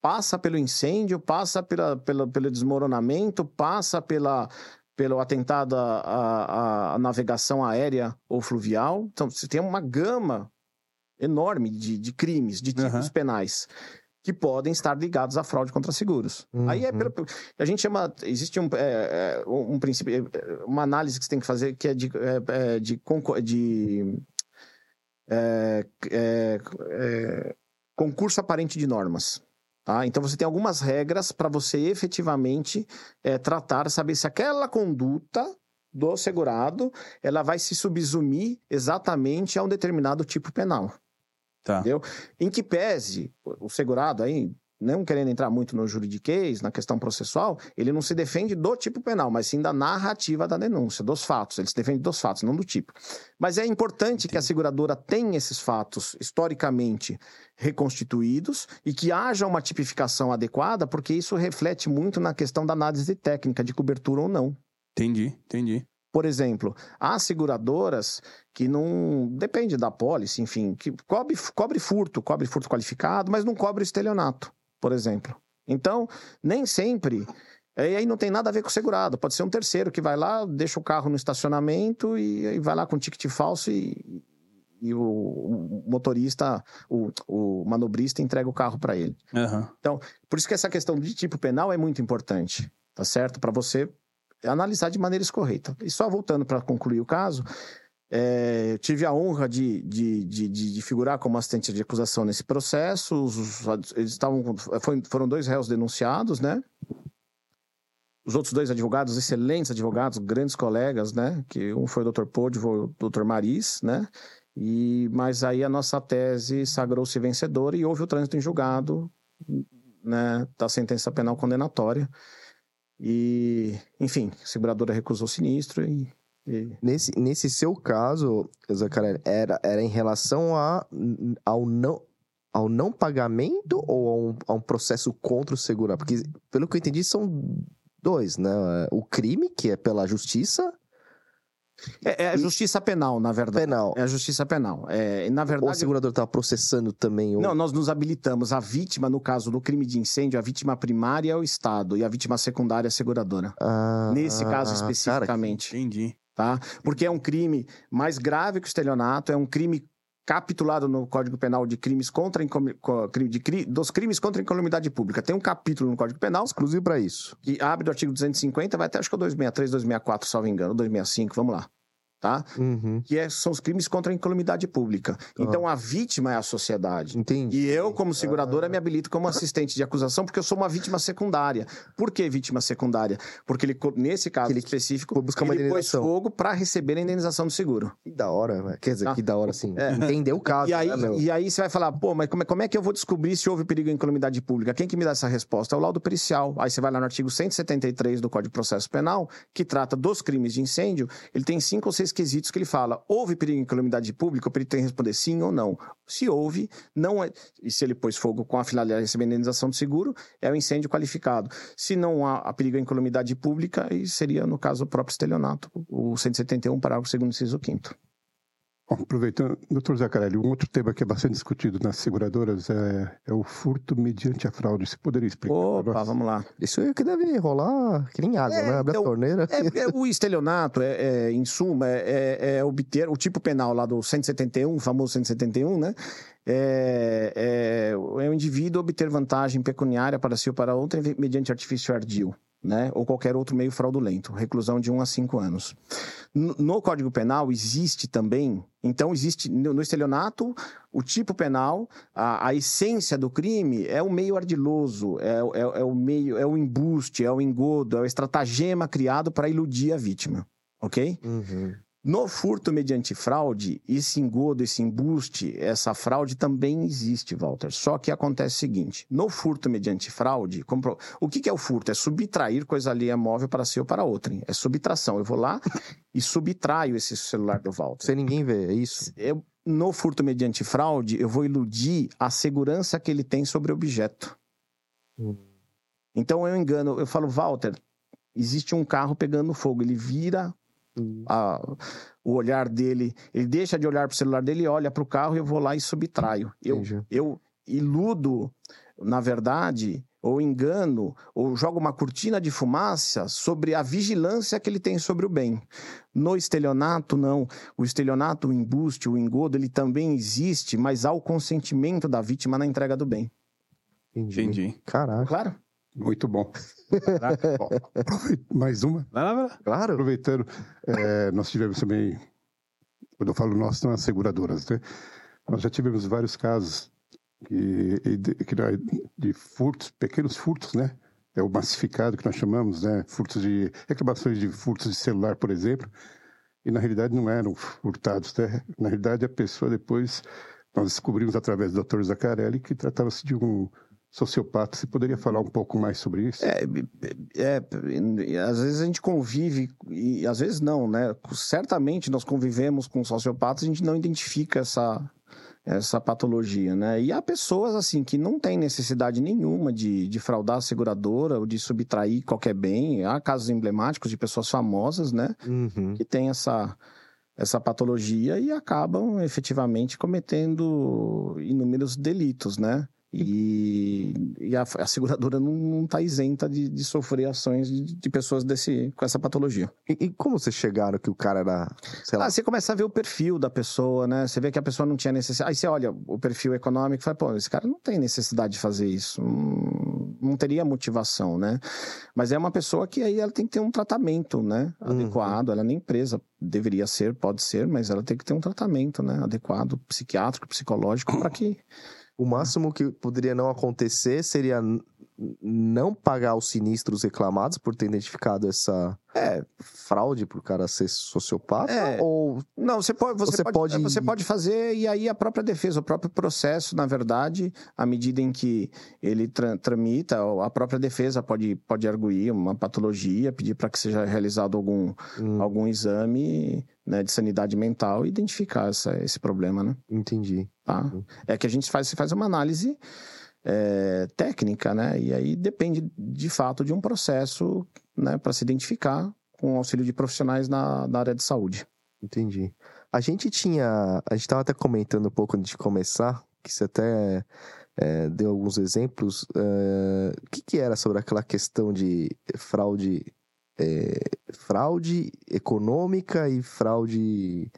Passa pelo incêndio, passa pela, pela, pelo desmoronamento, passa pela, pelo atentado à, à, à, navegação aérea ou fluvial. Então, você tem uma gama enorme de, de crimes, de tipos uhum. penais que podem estar ligados à fraude contra seguros. Uhum. Aí é pelo, a gente chama existe um, é, é um princípio é, uma análise que você tem que fazer que é de é, é de, de é, é, concurso aparente de normas. Tá? Então você tem algumas regras para você efetivamente é, tratar, saber se aquela conduta do segurado ela vai se subsumir exatamente a um determinado tipo penal. Tá. Entendeu? Em que pese o segurado aí, não querendo entrar muito no juridiquês, na questão processual, ele não se defende do tipo penal, mas sim da narrativa da denúncia, dos fatos. Ele se defende dos fatos, não do tipo. Mas é importante que a seguradora tenha esses fatos historicamente reconstituídos e que haja uma tipificação adequada, porque isso reflete muito na questão da análise técnica de cobertura ou não. Entendi, entendi. Por exemplo, há seguradoras que não. Depende da pólice, enfim, que cobre, cobre furto, cobre furto qualificado, mas não cobre estelionato por exemplo. Então, nem sempre. E aí não tem nada a ver com o segurado. Pode ser um terceiro que vai lá, deixa o carro no estacionamento e, e vai lá com ticket falso e, e o, motorista, o, o, manobrista entrega o carro para ele. Uhum. Então, por isso que essa questão de tipo penal é muito importante, tá certo? Para você analisar de maneira correta. E só voltando para concluir o caso, é, tive a honra de, de, de, de, figurar como assistente de acusação nesse processo. Os, eles estavam, foram dois réus denunciados, né? Os outros dois advogados, excelentes advogados, grandes colegas, né? Que um foi o Dr. Podvo, o Dr. Maris, né? E, mas aí a nossa tese sagrou-se vencedora e houve o trânsito em julgado, né? Da sentença penal condenatória. E, enfim, a seguradora recusou o sinistro e Nesse, nesse seu caso, Zacarelli, era, era em relação a, ao, não, ao não pagamento ou a um, a um processo contra o segurado? Porque, pelo que eu entendi, são dois, né? O crime, que é pela justiça, é, é, a justiça penal, na verdade. Penal. É a justiça penal. É, na verdade, Ou o segurador está processando também? Ou... Não, nós nos habilitamos. A vítima, no caso do crime de incêndio, a vítima primária é o Estado e a vítima secundária é a seguradora. Ah, Nesse caso especificamente. Cara, entendi tá? Porque é um crime mais grave que o estelionato, é um crime capitulado no Código Penal de crimes contra de dos crimes contra a incolumidade pública. Tem um capítulo no Código Penal Exclusivo pra isso. que abre do artigo 250, vai até acho que é o 263, 264, salvo engano, 265, vamos lá. Tá? Uhum. Que é- são os crimes contra a incolumidade pública. Então a vítima é a sociedade. Entendi. E eu, como seguradora, me habilito como assistente de acusação porque eu sou uma vítima secundária. Por que vítima secundária? Porque ele, nesse caso Ele específico, buscar uma ele pôs fogo para receber a indenização do seguro. Que da hora, velho. Quer dizer, Tá. que da hora, assim. É. Entender o caso, E aí, né, e aí você vai falar, pô, mas como é, como é que eu vou descobrir se houve perigo em incolumidade pública? Quem que me dá essa resposta? É o laudo pericial. Aí você vai lá no artigo 173 do Código de Processo Penal, que trata dos crimes de incêndio, ele tem cinco ou seis quesitos que ele fala, houve perigo em incolumidade pública? O perito tem que responder sim ou não. Se houve, não é... E se ele pôs fogo com a finalidade de receber indenização do seguro, é o incêndio qualificado. Se não há perigo em incolumidade pública, seria, no caso, o próprio estelionato, o 171, parágrafo 2º, inciso 5º. Bom, aproveitando, doutor Zacarelli, um outro tema que é bastante discutido nas seguradoras é, é o furto mediante a fraude. Você poderia explicar? Opa, vamos lá. Isso aí que deve rolar que nem água, É, né? Abre então, a torneira. É, é, o estelionato, é, é, em suma, é, é- é obter o tipo penal lá do 171, o famoso 171, né? É, é, é o indivíduo obter vantagem pecuniária para si ou para outra mediante artifício ardil. Né? Ou qualquer outro meio fraudulento, reclusão de 1 a 5 anos. No, Código Penal existe também, então existe no, estelionato o tipo penal, a, a essência do crime é o meio ardiloso, é, é, é o meio, é o embuste, é o engodo, é o estratagema criado para iludir a vítima, ok? Uhum. No furto mediante fraude, esse engodo, esse embuste, essa fraude também existe, Walter. Só que acontece o seguinte: no furto mediante fraude, compro- o que, que é o furto? É subtrair coisa alheia móvel para si ou para outrem. É subtração. Eu vou lá e subtraio esse celular do Walter. Sem ninguém ver, é isso? Eu, no furto mediante fraude, eu vou iludir a segurança que ele tem sobre o objeto. Hum. Então eu engano, eu falo, Walter, existe um carro pegando fogo, ele vira a- o olhar dele, ele deixa de olhar para o celular dele e olha para o carro e eu vou lá e subtraio. Eu, Entendi. eu iludo, na verdade, ou engano, ou jogo uma cortina de fumaça sobre a vigilância que ele tem sobre o bem. No estelionato, não. O estelionato, o embuste, o engodo, ele também existe, mas há o consentimento da vítima na entrega do bem. Entendi. Entendi. Caraca. Claro? Muito bom. Bom, aproveit- [laughs] mais uma. Vai lá, vai lá. Claro. Aproveitando, é, nós tivemos também, quando eu falo nós, são as seguradoras, né? Nós já tivemos vários casos que, de, de furtos, pequenos furtos, né? É o massificado que nós chamamos, né? Furtos de reclamações de furtos de celular, por exemplo, e na realidade não eram furtados, né? Na realidade a pessoa depois nós descobrimos através do Dr. Zaccarelli que tratava-se de um sociopata. Você poderia falar um pouco mais sobre isso? É, é, é, às vezes a gente convive, e às vezes não, né? Certamente nós convivemos com sociopatas, a gente não identifica essa, essa patologia, né? E há pessoas, assim, que não têm necessidade nenhuma de, de fraudar a seguradora ou de subtrair qualquer bem. Há casos emblemáticos de pessoas famosas, né? Uhum. que têm essa, essa patologia e acabam efetivamente cometendo inúmeros delitos, né? E, e a, a seguradora não está isenta de, de sofrer ações de, de pessoas desse, com essa patologia. E, e como vocês chegaram que o cara era, sei lá, Ah, você começa a ver o perfil da pessoa, né? Você vê que a pessoa não tinha necessidade. Aí você olha o perfil econômico e fala, pô, esse cara não tem necessidade de fazer isso. Não, não teria motivação, né? Mas é uma pessoa que aí ela tem que ter um tratamento, né? Uhum. Adequado. Ela nem presa. Deveria ser, pode ser, mas ela tem que ter um tratamento, né? Adequado, psiquiátrico, psicológico, para que. O máximo que poderia não acontecer seria não pagar os sinistros reclamados por ter identificado essa É, fraude por cara ser sociopata? É. Ou Não, você pode, você, Você pode, pode- você pode fazer, e aí a própria defesa, o próprio processo, na verdade, à medida em que ele tra- tramita, a própria defesa pode, pode arguir uma patologia, pedir para que seja realizado algum, Hum, algum exame né, de sanidade mental e identificar essa, esse problema, né? entendi. Tá? Uhum. É que a gente faz, se faz uma análise é, técnica, né? E aí depende, de fato, de um processo né, para se identificar com o auxílio de profissionais na, na área de saúde. Entendi. A gente tinha. A gente tava até comentando um pouco antes de começar, que você até é, deu alguns exemplos. o que, que era sobre aquela questão de fraude. é, fraude econômica e fraude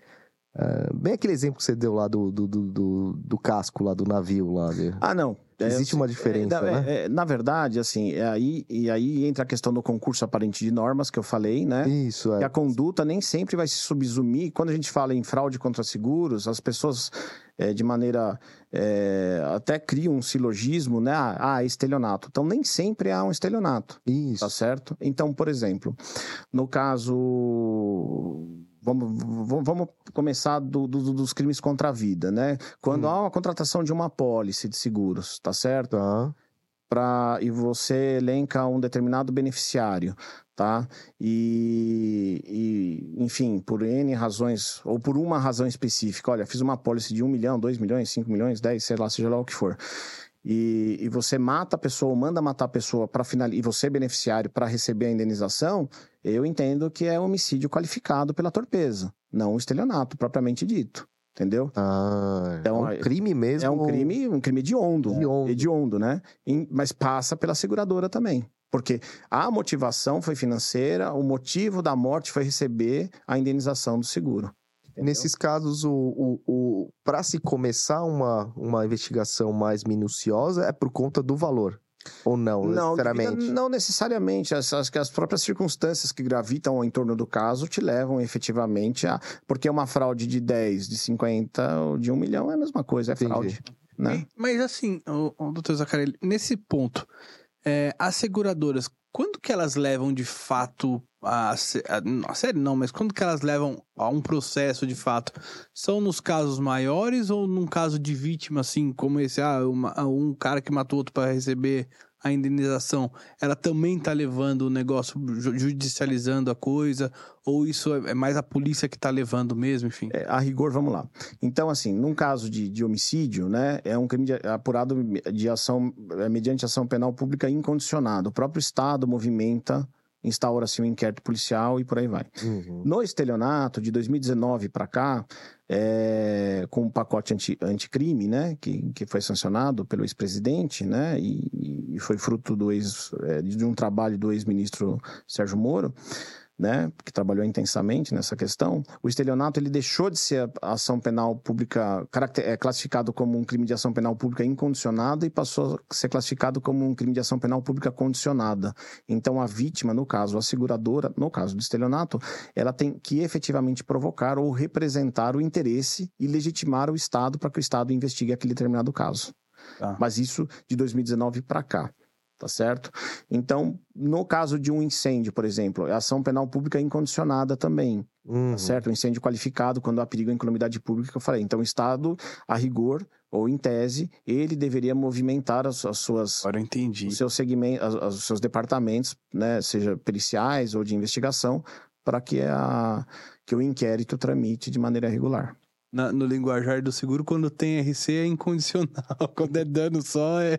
É, bem aquele exemplo que você deu lá do, do, do, do, do casco lá do navio lá. de- Ah, não. Existe uma diferença, é, né? é, na verdade, assim, é aí, e aí entra a questão do concurso aparente de normas que eu falei, né? Isso, E é. a conduta nem sempre vai se subsumir. Quando a gente fala em fraude contra seguros, as pessoas, é, de maneira. é, até criam um silogismo, né? Ah, ah, estelionato. Então, nem sempre há um estelionato, Isso. tá certo? Então, por exemplo, no caso. Vamos, vamos, começar do- do- dos crimes contra a vida, né? Quando Hum. há uma contratação de uma pólice de seguros, tá certo? Tá. pra, e você elenca um determinado beneficiário, tá? E, e, enfim, por N razões, ou por uma razão específica, olha, fiz uma pólice de 1 milhão, 2 milhões, 5 milhões, 10, sei lá, seja lá o que for. E, e você mata a pessoa, manda matar a pessoa para finalizar, e você, beneficiário, para receber a indenização, eu entendo que é homicídio qualificado pela torpeza, não o estelionato propriamente dito. Entendeu? Ah, Então, é um crime mesmo. É um crime, um crime hediondo. Hediondo. Hediondo, né? Mas passa pela seguradora também. Porque a motivação foi financeira, o motivo da morte foi receber a indenização do seguro. Entendeu? Nesses casos, o, o, o, para se começar uma, uma investigação mais minuciosa, é por conta do valor. Ou não, Não, necessariamente? não necessariamente. As, as, as próprias circunstâncias que gravitam em torno do caso te levam efetivamente a. Porque uma fraude de 10, de 50 ou de 1 milhão é a mesma coisa, é Entendi. fraude. Né? Mas assim, o, doutor Zacarelli, nesse ponto, é, as seguradoras, quando que elas levam de fato a, a, a sério não, mas quando que elas levam a um processo de fato? São nos casos maiores ou num caso de vítima, assim, como esse, ah, uma- um cara que matou outro para receber a indenização, ela também tá levando o negócio, ju- judicializando a coisa, ou isso é é mais a polícia que tá levando mesmo, enfim? É, a rigor, vamos lá. Então, assim, num caso de, de homicídio, né, é um crime de- apurado de ação, é, mediante ação penal pública incondicionada. O próprio Estado movimenta, instaura-se um inquérito policial e por aí vai. Uhum. No estelionato, de 2019 para cá, é, com o pacote anti, anticrime, né, que, que foi sancionado pelo ex-presidente, né, e, e foi fruto do ex, é, de um trabalho do ex-ministro Sérgio Moro, né, que trabalhou intensamente nessa questão, o estelionato ele deixou de ser ação penal pública é, classificado como um crime de ação penal pública incondicionada e passou a ser classificado como um crime de ação penal pública condicionada. Então a vítima, no caso a seguradora, no caso do estelionato, ela tem que efetivamente provocar ou representar o interesse e legitimar o Estado para que o Estado investigue aquele determinado caso. Tá. Mas isso de 2019 para cá. Tá certo? Então, no caso de um incêndio, por exemplo, é ação penal pública incondicionada também, Uhum. tá certo? Um incêndio qualificado quando há perigo à incolumidade pública, que eu falei. Então, o Estado, a rigor, ou em tese, ele deveria movimentar as, as suas Agora eu entendi. os seus segmentos, as- os seus departamentos, né, seja periciais ou de investigação, para que a que o inquérito tramite de maneira regular. Na- no linguajar do seguro, quando tem RC é incondicional. [laughs] quando é dano só é,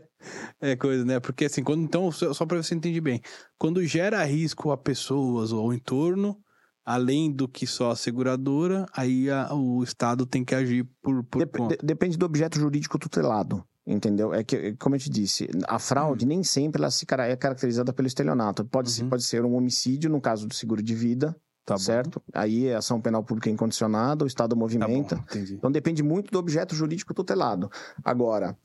é coisa, né? Porque assim, quando então, só pra você entender bem, quando gera risco a pessoas ou ao entorno, além do que só a seguradora, aí a- o Estado tem que agir por, por Dep- conta. de- depende do objeto jurídico tutelado. Entendeu? É que, como eu te disse, a fraude nem sempre ela se é caracterizada pelo estelionato. Pode, ser, Uhum. pode ser um homicídio, no caso do seguro de vida, Tá bom. certo? Aí é ação penal pública incondicionada, o Estado Tá bom, movimenta. Então depende muito do objeto jurídico tutelado. Agora,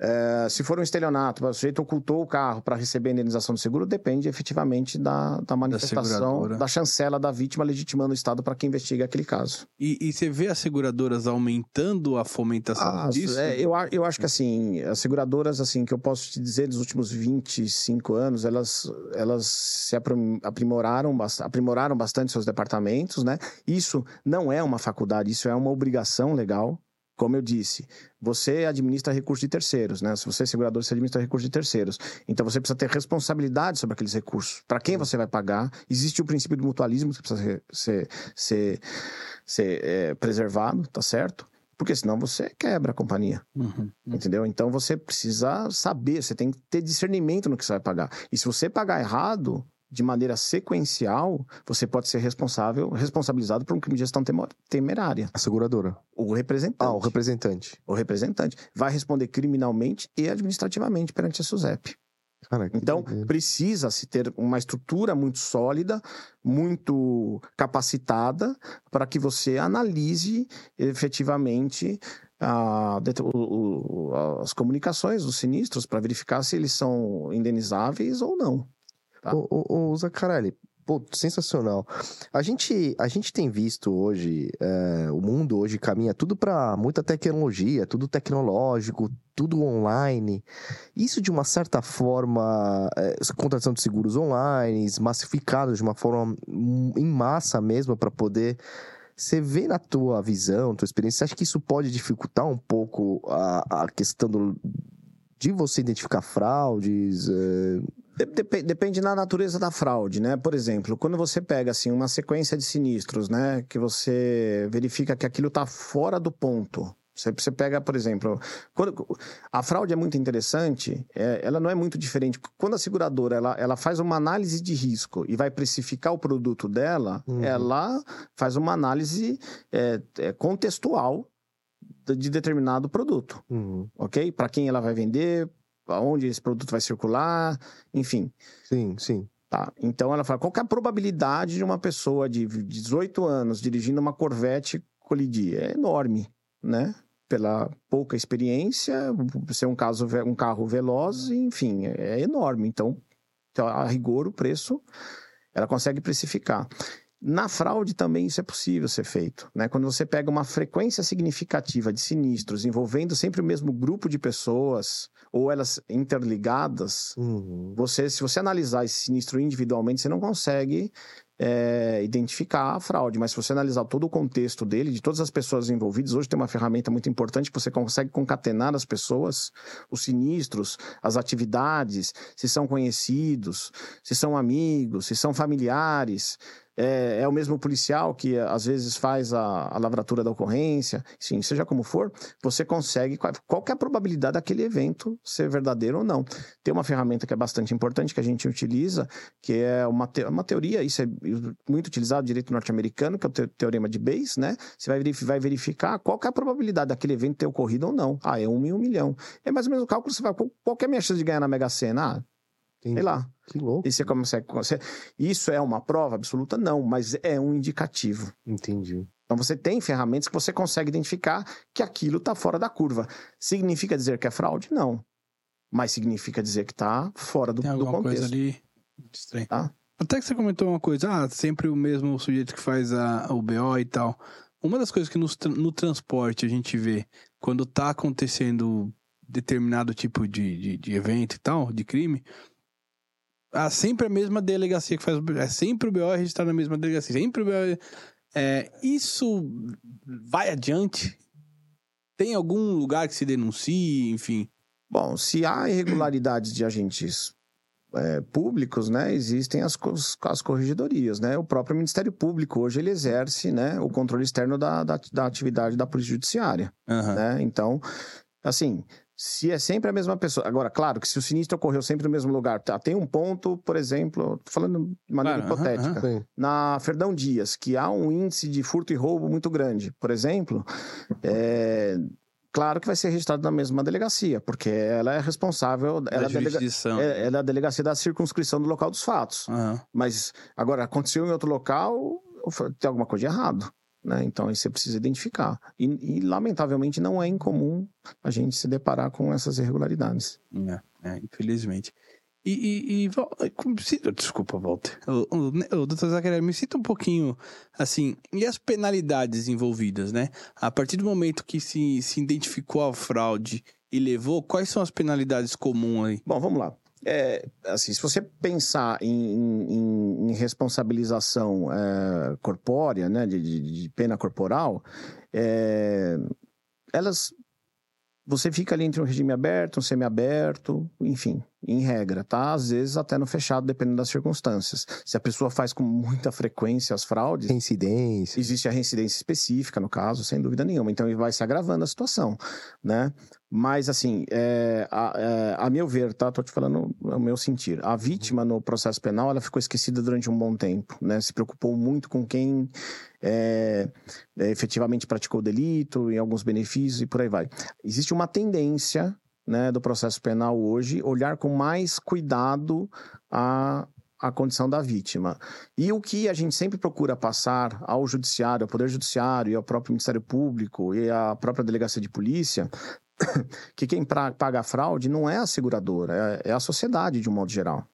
eh, se for um estelionato, o sujeito ocultou o carro para receber a indenização do seguro, depende efetivamente da, da manifestação, seguradora. da, chancela da vítima legitimando o Estado para que investigue aquele caso. E, e você vê as seguradoras aumentando a fomentação Ah, disso? é, eu, eu acho que assim, as seguradoras, assim, que eu posso te dizer, nos últimos 25 anos, elas, elas se aprim- aprimoraram, aprimoraram bastante seus departamentos, né? Isso não é uma faculdade, isso é uma obrigação legal. Como eu disse, você administra recursos de terceiros, né? Se você é segurador, você administra recursos de terceiros. Então você precisa ter responsabilidade sobre aqueles recursos. Para quem você vai pagar? Existe o princípio do mutualismo que precisa ser, ser, ser, é, preservado, tá certo? Porque senão você quebra a companhia. Uhum. Entendeu? Então você precisa saber, você tem que ter discernimento no que você vai pagar. E se você pagar errado, de maneira sequencial, você pode ser responsável, responsabilizado por um crime de gestão temerária. A seguradora. O representante. Ah, o representante. O representante vai responder criminalmente e administrativamente perante a SUSEP. Então, doideira. precisa se ter uma estrutura muito sólida, muito capacitada, para que você analise efetivamente a- det- o- o- as comunicações dos sinistros para verificar se eles são indenizáveis ou não. Ô, ô, ô, Zacarelli, pô, sensacional. A gente, a gente tem visto hoje, é, o mundo hoje caminha tudo para muita tecnologia, tudo tecnológico, tudo online. Isso, de uma certa forma, é, contratação de seguros online, massificados de uma forma em massa mesmo, para poder. Você vê na tua visão, tua experiência, você acha que isso pode dificultar um pouco a, a questão do, de você identificar fraudes? é, De- depe- depende da natureza da fraude, né? Por exemplo, quando você pega assim uma sequência de sinistros, né, que você verifica que aquilo está fora do ponto. Você, você pega, por exemplo, quando, a fraude é muito interessante, é, ela não é muito diferente. Quando a seguradora ela, ela faz uma análise de risco e vai precificar o produto dela, Uhum. ela faz uma análise é, é, contextual de- de determinado produto uhum. ok? Para quem ela vai vender, aonde esse produto vai circular, enfim. Sim, sim. Tá? Então ela fala, qual que é a probabilidade de uma pessoa de 18 anos dirigindo uma Corvette colidir? É enorme, né? Pela pouca experiência, ser um, caso, um carro veloz, enfim, é enorme. Então, então, a rigor, o preço, ela consegue precificar. Na fraude também isso é possível ser feito, né? Quando você pega uma frequência significativa de sinistros envolvendo sempre o mesmo grupo de pessoas ou elas interligadas, Uhum. você, se você analisar esse sinistro individualmente, você não consegue é, identificar a fraude. Mas se você analisar todo o contexto dele, de todas as pessoas envolvidas, hoje tem uma ferramenta muito importante que você consegue concatenar as pessoas, os sinistros, as atividades, se são conhecidos, se são amigos, se são familiares. É, é o mesmo policial que às vezes faz a, a lavratura da ocorrência, sim, seja como for, você consegue. Qual, é a probabilidade daquele evento ser verdadeiro ou não? Tem uma ferramenta que é bastante importante que a gente utiliza, que é uma, te- uma teoria, isso é muito utilizado no direito norte-americano, que é o te- teorema de Bayes, né? Você vai, verif- vai verificar qual é a probabilidade daquele evento ter ocorrido ou não. Ah, é um em um milhão. É mais ou menos o cálculo você vai, qual, qual é a minha chance de ganhar na Mega Sena? Ah, Entendi. sei lá. Que louco. E você consegue. você- Isso é uma prova absoluta? Não, mas é um indicativo. Entendi. Então você tem ferramentas que você consegue identificar que aquilo está fora da curva. Significa dizer que é fraude? Não. Mas significa dizer que está fora do, Tem do alguma contexto. coisa ali estranha. Tá. Até que você comentou uma coisa, ah, sempre o mesmo sujeito que faz a, o BO e tal. Uma das coisas que tra- no, transporte a gente vê quando tá acontecendo determinado tipo de, de, de evento e tal, de crime, há sempre a mesma delegacia que faz o BO. É sempre o BO registrado na mesma delegacia. Sempre o BO. É, isso vai adiante? Tem algum lugar que se denuncie, enfim? Bom, se há irregularidades de agentes é, públicos, né, existem as, as corregedorias, né? O próprio Ministério Público hoje ele exerce, né, o controle externo da, da, da atividade da Polícia Judiciária. Aham. né? Então, assim, se é sempre a mesma pessoa. Agora, claro que se o sinistro ocorreu sempre no mesmo lugar, tá, tem um ponto, por exemplo, tô falando de maneira Claro, hipotética, Sim. na Ferdão Dias, que há um índice de furto e roubo muito grande, por exemplo, é. Claro que vai ser registrado na mesma delegacia, porque ela é responsável, ela é, a delega- é- ela é a delegacia da circunscrição do local dos fatos. Mas agora aconteceu em outro local, tem alguma coisa de errado. Né? Então aí você precisa identificar. E, e, lamentavelmente não é incomum a gente se deparar com essas irregularidades. É, é, infelizmente. E, e, e desculpa, Walter. O, o, o doutor Zacarias, me cita um pouquinho, assim, e as penalidades envolvidas, né? A partir do momento que se, se identificou a fraude e levou, quais são as penalidades comuns aí? Bom, vamos lá. É, assim, se você pensar em, em- em responsabilização é, corpórea, né, de, de- de pena corporal, é, elas você fica ali entre um regime aberto, um semiaberto, enfim, em regra, tá? Às vezes até no fechado, dependendo das circunstâncias. Se a pessoa faz com muita frequência as fraudes, Reincidência. existe a reincidência específica no caso, sem dúvida nenhuma. Então, vai se agravando a situação, né? Mas, assim, é, a, é, a meu ver, tá? Tô te falando o meu sentir. A vítima no processo penal, ela ficou esquecida durante um bom tempo, né? Se preocupou muito com quem é, é, efetivamente praticou o delito e alguns benefícios e por aí vai. Existe uma tendência né, do processo penal hoje olhar com mais cuidado a, a condição da vítima. E o que a gente sempre procura passar ao judiciário, ao Poder Judiciário e ao próprio Ministério Público e à própria Delegacia de Polícia, [coughs] que quem paga a fraude não é a seguradora, é, é a sociedade de um modo geral.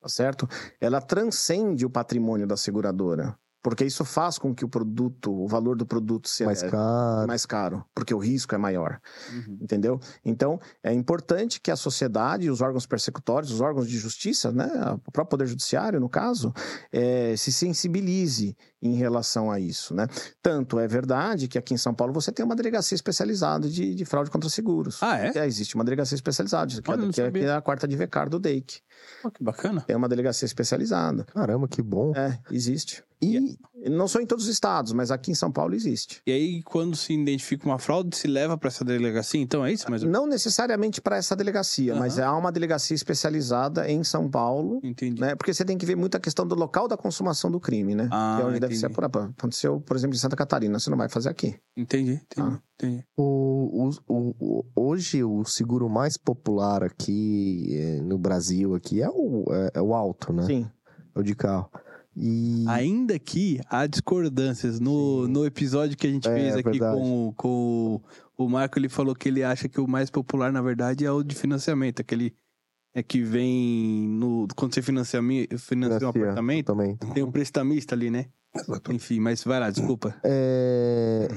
Tá certo? Ela transcende o patrimônio da seguradora. Porque isso faz com que o produto, o valor do produto seja Mais caro. mais caro, porque o risco é maior Uhum. entendeu? Então, é importante que a sociedade, os órgãos persecutórios, os órgãos de justiça, né, o próprio Poder Judiciário, no caso, eh, se sensibilize em relação a isso, né? Tanto é verdade que aqui em São Paulo você tem uma delegacia especializada de, de fraude contra seguros. Ah, é? existe uma delegacia especializada, que, é- Olha, não que é, que é a quarta de Vecar do DEIC. Pô, que bacana. É uma delegacia especializada. Caramba, que bom. É, existe. E Não só em todos os estados, mas aqui em São Paulo existe. E aí, quando se identifica uma fraude, se leva pra essa delegacia, então é isso? Mas Não necessariamente para essa delegacia, Aham. mas há uma delegacia especializada em São Paulo entendi. né? Porque você tem que ver muito a questão do local da consumação do crime, né? Ah, que é onde deve entendi. ser apurado. Aconteceu, por exemplo, em Santa Catarina, você não vai fazer aqui. Entendi, entendi, Ah. entendi. o, o- o- o- hoje o seguro mais popular aqui eh, no Brasil aqui é o, é, é o alto, né? Sim. É o de carro. E Ainda que há discordâncias no, Sim. no episódio que a gente É, fez aqui verdade. com, o- com o, o Marco, ele falou que ele acha que o mais popular, na verdade, é o de financiamento, aquele é que vem no quando você financia, financia um apartamento, também. tem um prestamista ali, né? Exato. Enfim, mas vai lá, desculpa. É,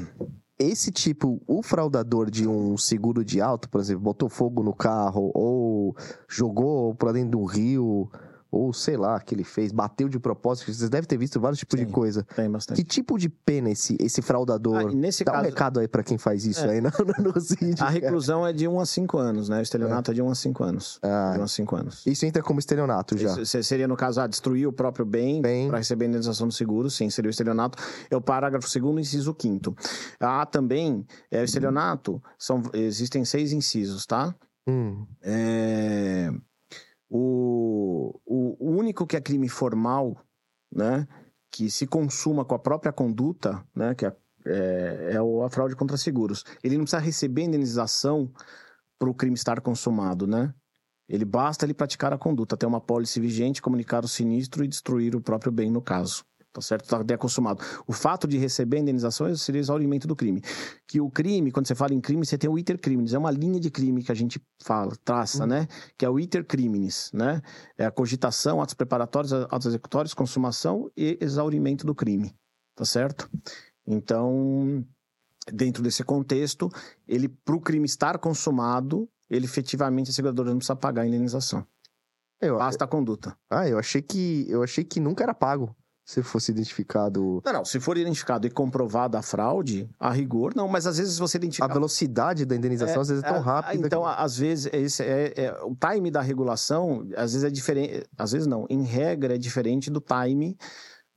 esse tipo, o fraudador de um seguro de alto, por exemplo, botou fogo no carro ou jogou pra dentro do rio, ou sei lá, que ele fez, bateu de propósito, vocês devem ter visto vários tipos Sim. de coisa. Tem Que bastante. tipo de pena esse, esse fraudador? Ah, nesse Dá um caso, recado aí pra quem faz isso É. aí no, no, no vídeo, a reclusão é de 1 a 5 anos, né? O estelionato é, de 1 a 5 anos. Ah, De 1 a 5 anos. isso entra como estelionato já. Isso se- seria, no caso, ah, destruir o próprio bem, Bem. para receber a indenização do seguro, sim, seria o estelionato. É o parágrafo 2 inciso 5 Há também, é, o estelionato, são, existem seis incisos, tá? Hum, É, o, o, único que é crime formal, né, que se consuma com a própria conduta, né, que é, é, é a fraude contra seguros. Ele não precisa receber indenização para o crime estar consumado, né? Ele basta ele praticar a conduta, ter uma pólice vigente, comunicar o sinistro e destruir o próprio bem no caso. Tá certo? Tá até consumado. O fato de receber indenizações seria exaurimento do crime. Que o crime, quando você fala em crime, você tem o iter criminis, é uma linha de crime que a gente fala, traça, Uhum. né? Que é o iter criminis, né? É a cogitação, atos preparatórios, atos executórios, consumação e exaurimento do crime. Tá certo? Então, dentro desse contexto, ele, para o crime estar consumado, ele efetivamente, a seguradora não precisa pagar a indenização. eu, Basta a conduta. ah, eu achei que eu achei que nunca era pago se fosse identificado Não, não. Se for identificado e comprovada a fraude, a rigor, não. Mas às vezes você a identifica. velocidade da indenização às vezes é tão É, rápida. Então, que... a- às vezes, esse é, é- o time da regulação, às vezes é diferente. Às vezes não. Em regra, é diferente do time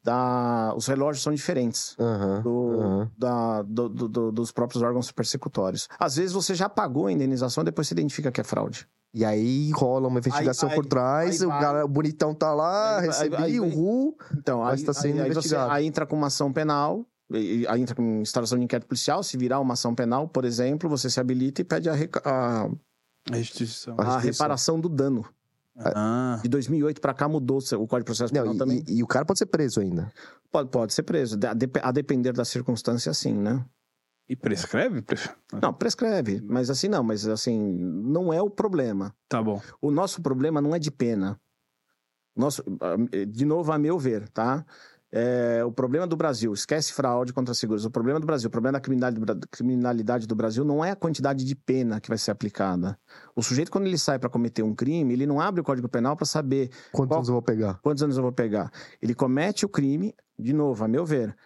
da. Os relógios são diferentes. Aham, do- aham. da- do- do- do- dos próprios órgãos persecutórios. Às vezes você já pagou a indenização depois você identifica que é fraude. E aí rola uma investigação Aí- por aí- trás, aí o, vai- cara, o bonitão tá lá, Aí- recebi aí- aí- o RU. Então, Mas aí, tá sendo aí, aí você investigado. aí entra com uma ação penal, aí entra com instalação de inquérito policial, se virar uma ação penal, por exemplo, você se habilita e pede a, reca- a- A restituição. A a reparação do dano. Ah, De 2008 para cá mudou o Código de Processo Penal Não, e, também. e- e o cara pode ser preso ainda. Pode, pode ser preso, a depender da circunstância, sim, né? E prescreve? Pre- Não, prescreve, mas assim não, mas assim, não é o problema. Tá bom. O nosso problema não é de pena. Nosso, de novo, a meu ver, tá? É, o problema do Brasil, esquece fraude contra seguros. O problema do Brasil, o problema da criminalidade do, criminalidade do Brasil não é a quantidade de pena que vai ser aplicada. O sujeito, quando ele sai para cometer um crime, ele não abre o Código Penal para saber Quantos Qual- anos eu vou pegar? quantos anos eu vou pegar. Ele comete o crime, de novo, a meu ver,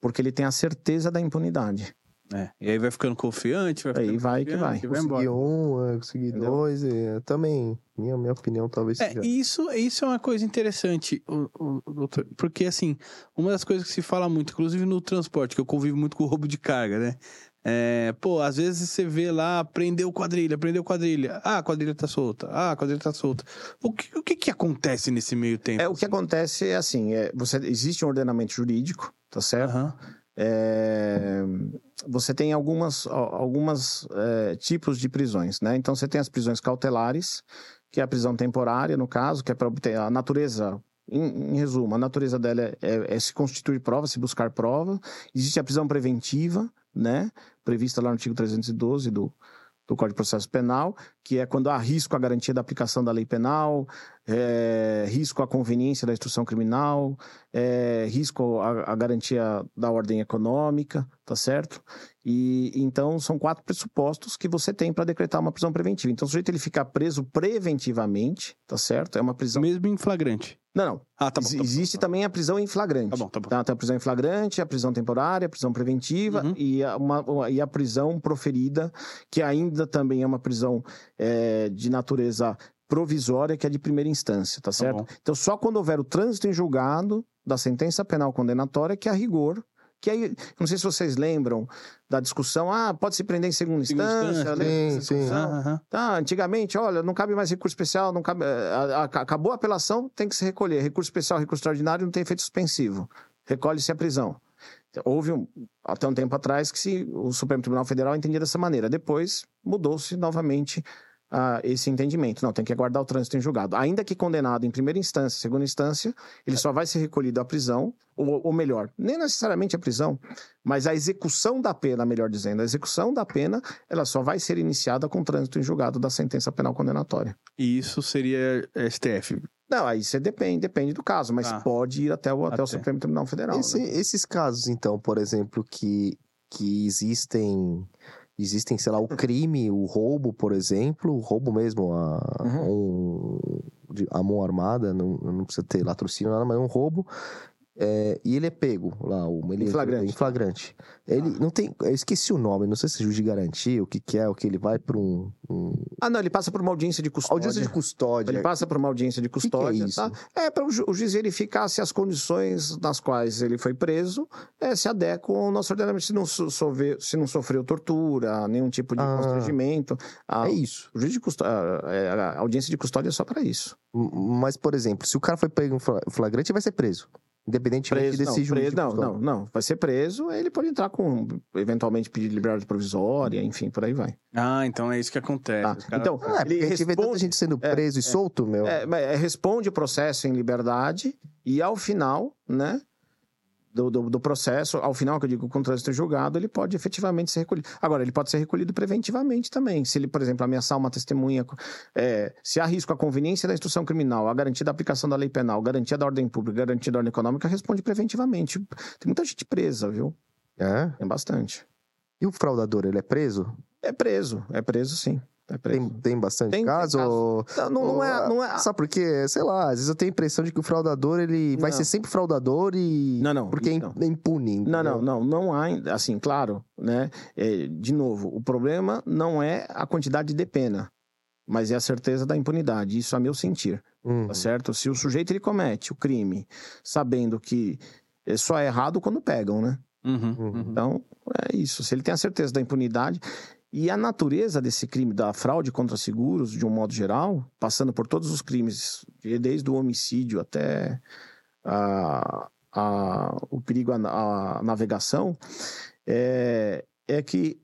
porque ele tem a certeza da impunidade. É. E aí vai ficando confiante, vai Aí ficando vai que vai. vai Consegui embora. um, eu consegui Entendeu? dois, e também, minha, minha opinião talvez É, seja. e isso, isso é uma coisa interessante, o, o- doutor, porque assim, uma das coisas que se fala muito, inclusive no transporte, que eu convivo muito com o roubo de carga, né? É, pô, às vezes você vê lá, prendeu quadrilha, prendeu quadrilha. Ah, a quadrilha tá solta. Ah, a quadrilha tá solta. O que, o que que acontece nesse meio tempo? É, o que acontece é assim, é, você, existe um ordenamento jurídico, tá certo? Aham. É, você tem algumas, algumas é, tipos de prisões, né? Então você tem as prisões cautelares, que é a prisão temporária, no caso, que é para obter a natureza. Em, em, resumo, a natureza dela é, é, é se constituir prova, se buscar prova. Existe a prisão preventiva, né? Prevista lá no artigo 312 do, do Código de Processo Penal, que é quando há risco à garantia da aplicação da lei penal, é, risco à conveniência da instrução criminal, é, risco à, à, garantia da ordem econômica, tá certo? E então são quatro pressupostos que você tem para decretar uma prisão preventiva. Então o sujeito ele fica preso preventivamente, tá certo? É uma prisão mesmo em flagrante. Não, não. Ah, tá bom, tá Existe bom, tá também a prisão em flagrante. Tá bom, tá bom. Tá, tem a prisão em flagrante, a prisão temporária, a prisão preventiva uhum. e, a, uma, e a prisão proferida, que ainda também é uma prisão é, de natureza provisória, que é de primeira instância, tá certo? Tá então, só quando houver o trânsito em julgado da sentença penal condenatória que, a rigor, que aí, não sei se vocês lembram da discussão, ah, pode se prender em segunda, segunda instância, sim, sim. Uhum. Tá, antigamente, olha, não cabe mais recurso especial, não cabe, eh, a, a, acabou a apelação, tem que se recolher. Recurso especial, recurso extraordinário não tem efeito suspensivo. Recolhe-se a prisão. Houve, um, até um tempo atrás, que se, o Supremo Tribunal Federal entendia dessa maneira. Depois, mudou-se novamente uh, esse entendimento. Não, tem que aguardar o trânsito em julgado. Ainda que condenado em primeira instância, segunda instância, ele só vai ser recolhido à prisão, ou, ou melhor, nem necessariamente a prisão, mas a execução da pena, melhor dizendo, a execução da pena, ela só vai ser iniciada com trânsito em julgado da sentença penal condenatória. E isso seria STF? Não, aí você depende, depende do caso, mas ah, pode ir até o, até, até o Supremo Tribunal Federal. Esse, né? Esses casos, então, por exemplo, que, que existem Existem, sei lá, o crime, o roubo, por exemplo, o roubo mesmo, a, uhum. um, a mão armada, não, não precisa ter latrocínio, nada, mas é um roubo. É, e ele é pego lá, o, ele em flagrante. É, em flagrante. Ele ah. não tem. Eu esqueci o nome, não sei se é juiz de garantia, o que, que é, o que ele vai para um, um, Ah, não, ele passa por uma audiência de custódia. Audiência de custódia. Ele passa por uma audiência de custódia. Que que é isso? Tá? É para o, ju o juiz verificar se as condições nas quais ele foi preso é, se adequam ao nosso ordenamento, se não, sofreu, se não sofreu tortura, nenhum tipo de ah, constrangimento. A, é isso. O juiz de custódia, a, a audiência de custódia é só para isso. Mas, por exemplo, se o cara foi pego em flagrante, vai ser preso. Independentemente preso, desse não, preso, não, não, não. Vai ser preso, ele pode entrar com, eventualmente, pedir liberdade provisória, enfim, por aí vai. Ah, então é isso que acontece. Ah, cara... Então, ah, ele responde... a gente vê tanta gente sendo é, preso é, e solto, meu. É, é, responde o processo em liberdade e, ao final, né, do, do, do, processo, ao final, que eu digo, com o trânsito julgado, ele pode efetivamente ser recolhido. Agora, ele pode ser recolhido preventivamente também. Se ele, por exemplo, ameaçar uma testemunha, é, se há risco à conveniência da instrução criminal, a garantia da aplicação da lei penal, garantia da ordem pública, garantia da ordem econômica, responde preventivamente. Tem muita gente presa, viu? É? Tem bastante. E o fraudador, ele é preso? É preso, é preso sim. É tem, tem bastante tem, caso? Tem caso. Não, não, é, não é. Sabe por quê? Sei lá, às vezes eu tenho a impressão de que o fraudador ele não. vai ser sempre fraudador e. Não, não. Porque é impune. Entendeu? Não, não, não. Não há. Assim, claro, né? É, de novo, o problema não é a quantidade de pena, mas é a certeza da impunidade. Isso a meu sentir. Uhum. Tá certo? Se o sujeito ele comete o crime sabendo que é só é errado quando pegam, né? Uhum, uhum. Então, é isso. Se ele tem a certeza da impunidade. E a natureza desse crime da fraude contra seguros, de um modo geral, passando por todos os crimes, desde o homicídio até a, a, o perigo à, navegação, é, é que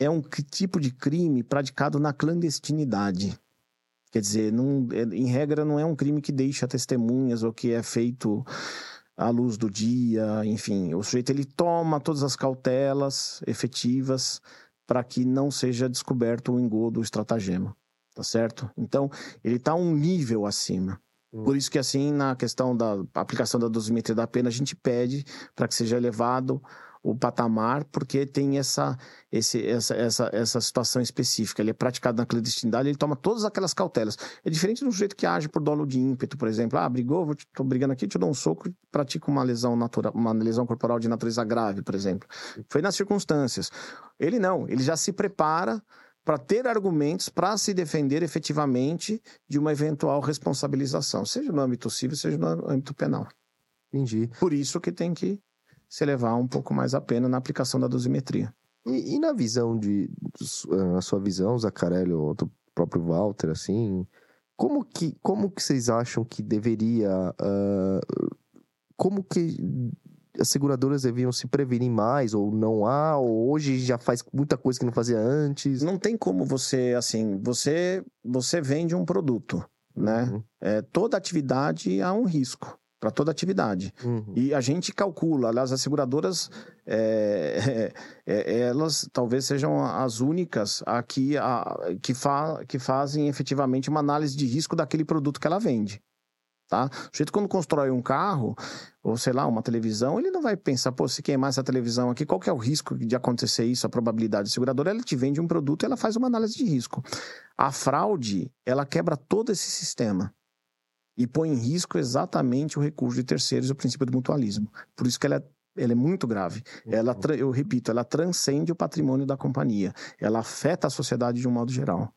é um tipo de crime praticado na clandestinidade. Quer dizer, não, é, em regra, não é um crime que deixa testemunhas ou que é feito à luz do dia, enfim. O sujeito ele toma todas as cautelas efetivas para que não seja descoberto o engodo, o estratagema, tá certo? Então, ele está um nível acima. Hum. Por isso que, assim, na questão da aplicação da dosimetria da pena, a gente pede para que seja elevado o patamar, porque tem essa, esse, essa, essa, essa situação específica. Ele é praticado na clandestinidade, ele toma todas aquelas cautelas. É diferente do jeito que age por dolo de ímpeto, por exemplo. Ah, brigou, vou te, tô brigando aqui, te dou um soco, pratica uma lesão natural, uma lesão corporal de natureza grave, por exemplo. Foi nas circunstâncias. Ele não, ele já se prepara para ter argumentos para se defender efetivamente de uma eventual responsabilização, seja no âmbito civil, seja no âmbito penal. Entendi. Por isso que tem que se elevar um pouco mais a pena na aplicação da dosimetria. E, e na visão de, na sua visão, Zacarelli, ou do próprio Walter, assim, como que, como que vocês acham que deveria, uh, como que as seguradoras deviam se prevenir mais, ou não há, ou hoje já faz muita coisa que não fazia antes? Não tem como você, assim, você, você vende um produto, né? Uhum. É, toda atividade há um risco. Para toda atividade. Uhum. E a gente calcula, aliás, as seguradoras, é, [laughs] é, é, elas talvez sejam as únicas aqui a, que, fa, que fazem efetivamente uma análise de risco daquele produto que ela vende. Tá? O jeito quando constrói um carro, ou sei lá, uma televisão, ele não vai pensar, pô, se queimar essa televisão aqui, qual que é o risco de acontecer isso, a probabilidade. A seguradora, ela te vende um produto e ela faz uma análise de risco. A fraude, ela quebra todo esse sistema e põe em risco exatamente o recurso de terceiros e o princípio do mutualismo. Por isso que ela é, ela é muito grave. Ela, eu repito, ela transcende o patrimônio da companhia. Ela afeta a sociedade de um modo geral.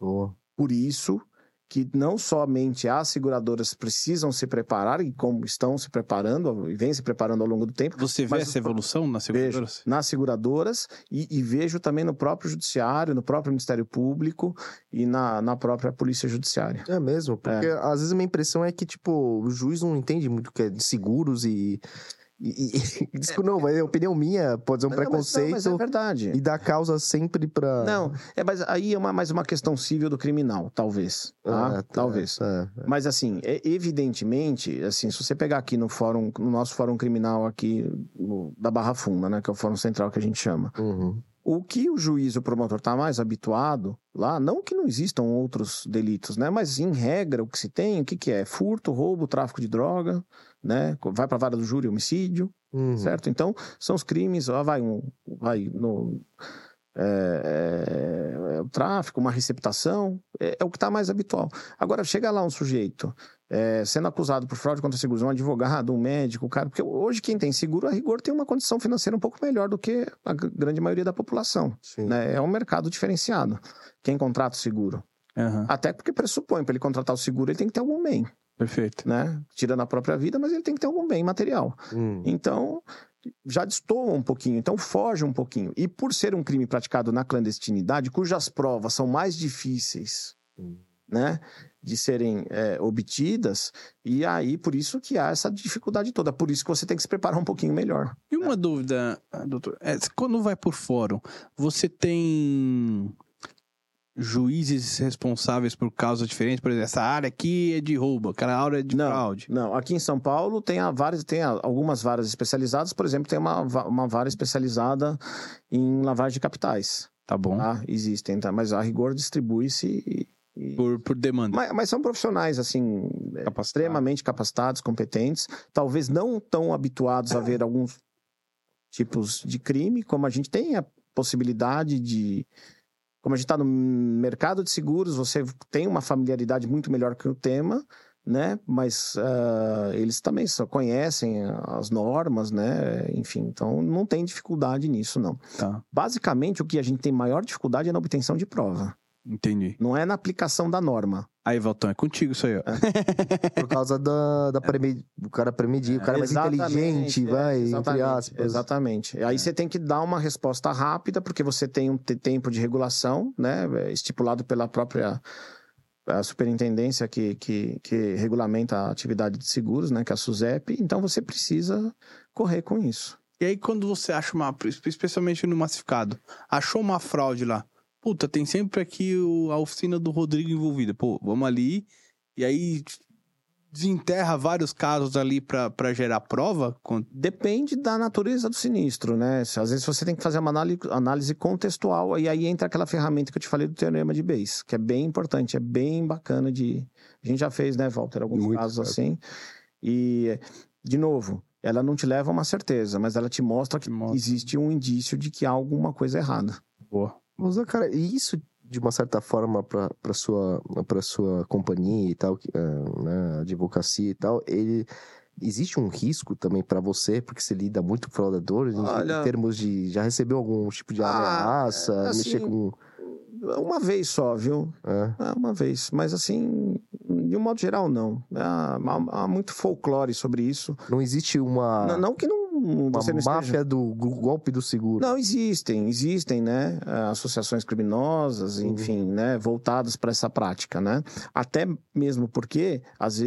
Boa. Por isso que não somente as seguradoras precisam se preparar, e como estão se preparando, e vêm se preparando ao longo do tempo, Você vê essa evolução nas Vejo. seguradoras? nas seguradoras e, e vejo também no próprio judiciário, no próprio Ministério Público e na, na própria Polícia Judiciária. É mesmo, porque às vezes a minha impressão é que, tipo, o juiz não entende muito o que é de seguros e. e, e [laughs] desculpa, não, é opinião minha, pode ser um Não, mas- preconceito não, mas é verdade. e dar causa sempre pra. Não, é, mas aí é uma, mais uma questão civil do criminal, talvez. Tá? Ah, tá, Talvez. tá. Mas assim, é, evidentemente, assim, se você pegar aqui no fórum, no nosso fórum criminal aqui no- da Barra Funda, né, que é o fórum central que a gente chama, Uhum. o que o juiz e o promotor está mais habituado lá, não que não existam outros delitos, né, mas em regra o que se tem, o que, que é? Furto, roubo, tráfico de droga, né, vai para a vara do júri, homicídio, Uhum. certo? Então, são os crimes, ó, vai, um, vai no. É, é, é o tráfico, uma receptação, é, é o que está mais habitual. Agora, chega lá um sujeito é, sendo acusado por fraude contra seguros, um advogado, um médico, o cara, porque hoje quem tem seguro, a rigor, tem uma condição financeira um pouco melhor do que a grande maioria da população. Né? É um mercado diferenciado. Quem contrata o seguro. Aham, Até porque pressupõe, para ele contratar o seguro, ele tem que ter algum bem, perfeito. né? Tirando a própria vida, mas ele tem que ter algum bem material. Hum. Então, já destoa um pouquinho, então foge um pouquinho. E por ser um crime praticado na clandestinidade, cujas provas são mais difíceis, Hum. né, de serem é, obtidas, e aí por isso que há essa dificuldade toda. Por isso que você tem que se preparar um pouquinho melhor. E uma dúvida, ah, doutor, é, quando vai por fórum, você tem juízes responsáveis por causas diferentes? Por exemplo, essa área aqui é de roubo, aquela área é de Não. fraude. Não, aqui em São Paulo tem, a várias, tem algumas varas especializadas, por exemplo, tem uma, uma vara especializada em lavagem de capitais. Tá bom. Tá? Existem, tá? mas a rigor distribui-se e- e Por, por demanda. Mas, mas são profissionais, assim, é, Capacitado. extremamente capacitados, competentes, talvez não tão habituados a ver alguns tipos de crime, como a gente tem a possibilidade de. Como a gente está no mercado de seguros, você tem uma familiaridade muito melhor com o tema, né? Mas ah, eles também só conhecem as normas, né? Enfim, então não tem dificuldade nisso, não. Tá, Basicamente, o que a gente tem maior dificuldade é na obtenção de prova, entendi. não é na aplicação da norma. Aí, Valtão, é contigo isso aí, ó. Por causa da, da preme... o cara premedir, o cara é mais inteligente, é, vai, entre exatamente, aspas. Exatamente. Aí você tem que dar uma resposta rápida, porque você tem um te- tempo de regulação, né? é, Estipulado pela própria a superintendência que, que, que regulamenta a atividade de seguros, né? Que é a SUSEP. Então você precisa correr com isso. E aí, quando você acha uma, especialmente no massificado, achou uma fraude lá, puta, tem sempre aqui o- a oficina do Rodrigo envolvida. Pô, vamos ali, e aí desenterra vários casos ali pra, pra gerar prova. Depende da natureza do sinistro, né? Às vezes você tem que fazer uma análise, análise contextual, e aí entra aquela ferramenta que eu te falei do teorema de Bayes, que é bem importante, é bem bacana de. A gente já fez, né, Walter, alguns Muito, casos cara. assim. E, de novo, ela não te leva a uma certeza, mas ela te mostra que mostra. existe um indício de que há alguma coisa errada. Boa. Mas, cara, e isso, de uma certa forma, pra, sua, pra sua companhia e tal, ah, né, advocacia e tal, ele... Existe um risco também pra você, porque você lida muito com fraudadores, em- Olha- em termos de... Já recebeu algum tipo de Ah, ameaça, é, assim, mexer com... Uma vez só, viu? É, É, uma vez. Mas assim, de um modo geral, não. Há, há- há muito folclore sobre isso. não existe uma... Não, não que não, não, Uma você não máfia esteja... do golpe do seguro. Não, existem, existem, né, associações criminosas, Uhum. enfim, né, voltadas para essa prática, né? Até mesmo porque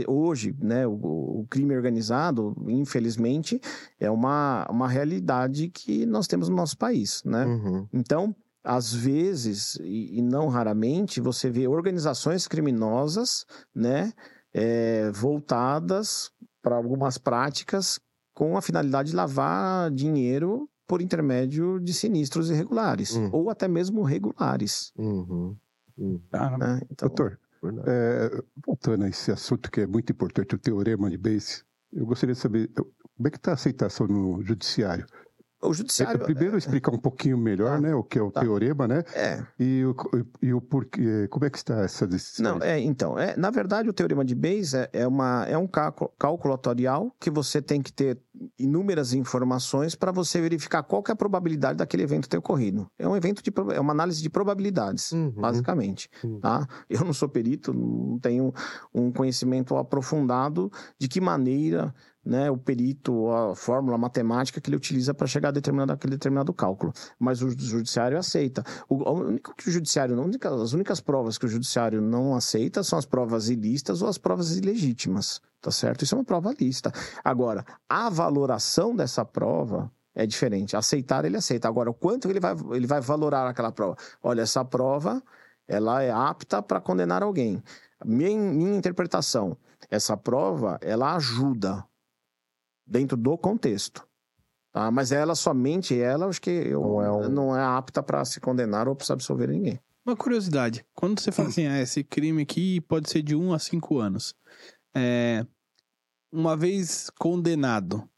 hoje, né, o, o crime organizado, infelizmente, é uma, uma realidade que nós temos no nosso país, né? Uhum. Então, às vezes, e, e não raramente, você vê organizações criminosas, né, é, voltadas para algumas práticas com a finalidade de lavar dinheiro por intermédio de sinistros irregulares, Hum. ou até mesmo regulares. Uhum. Uhum. Né? Então, Doutor, é, voltando a esse assunto que é muito importante, o teorema de Bayes, eu gostaria de saber como é que está a aceitação no judiciário. O É, judiciário. primeiro explicar um pouquinho melhor, Tá. né, o que é o Tá. teorema, né, É, e o, e o porquê, como é que está essa decisão? Não, é, então, é, na verdade, o teorema de Bayes é, é, uma, é um cálculo, cálculo que você tem que ter inúmeras informações para você verificar qual que é a probabilidade daquele evento ter ocorrido. É um evento de é uma análise de probabilidades, Uhum. basicamente. Uhum. Tá? Eu não sou perito, não tenho um conhecimento aprofundado de que maneira né, o perito, a fórmula matemática que ele utiliza para chegar a determinado, aquele determinado cálculo. Mas o judiciário aceita. O, único que o judiciário não, as únicas provas que o judiciário não aceita são as provas ilícitas ou as provas ilegítimas. Tá certo? Isso é uma prova lícita. Agora, a valoração dessa prova é diferente. Aceitar, ele aceita. Agora, o quanto ele vai, ele vai valorar aquela prova? Olha, essa prova ela é apta para condenar alguém. Minha, minha interpretação, essa prova, ela ajuda dentro do contexto. Tá? Mas ela somente ela, acho que eu, Não é um- não é apta para se condenar ou para absolver ninguém. Uma curiosidade. Quando você fala assim, ah, esse crime aqui pode ser de 1 a 5 anos. É, uma vez condenado,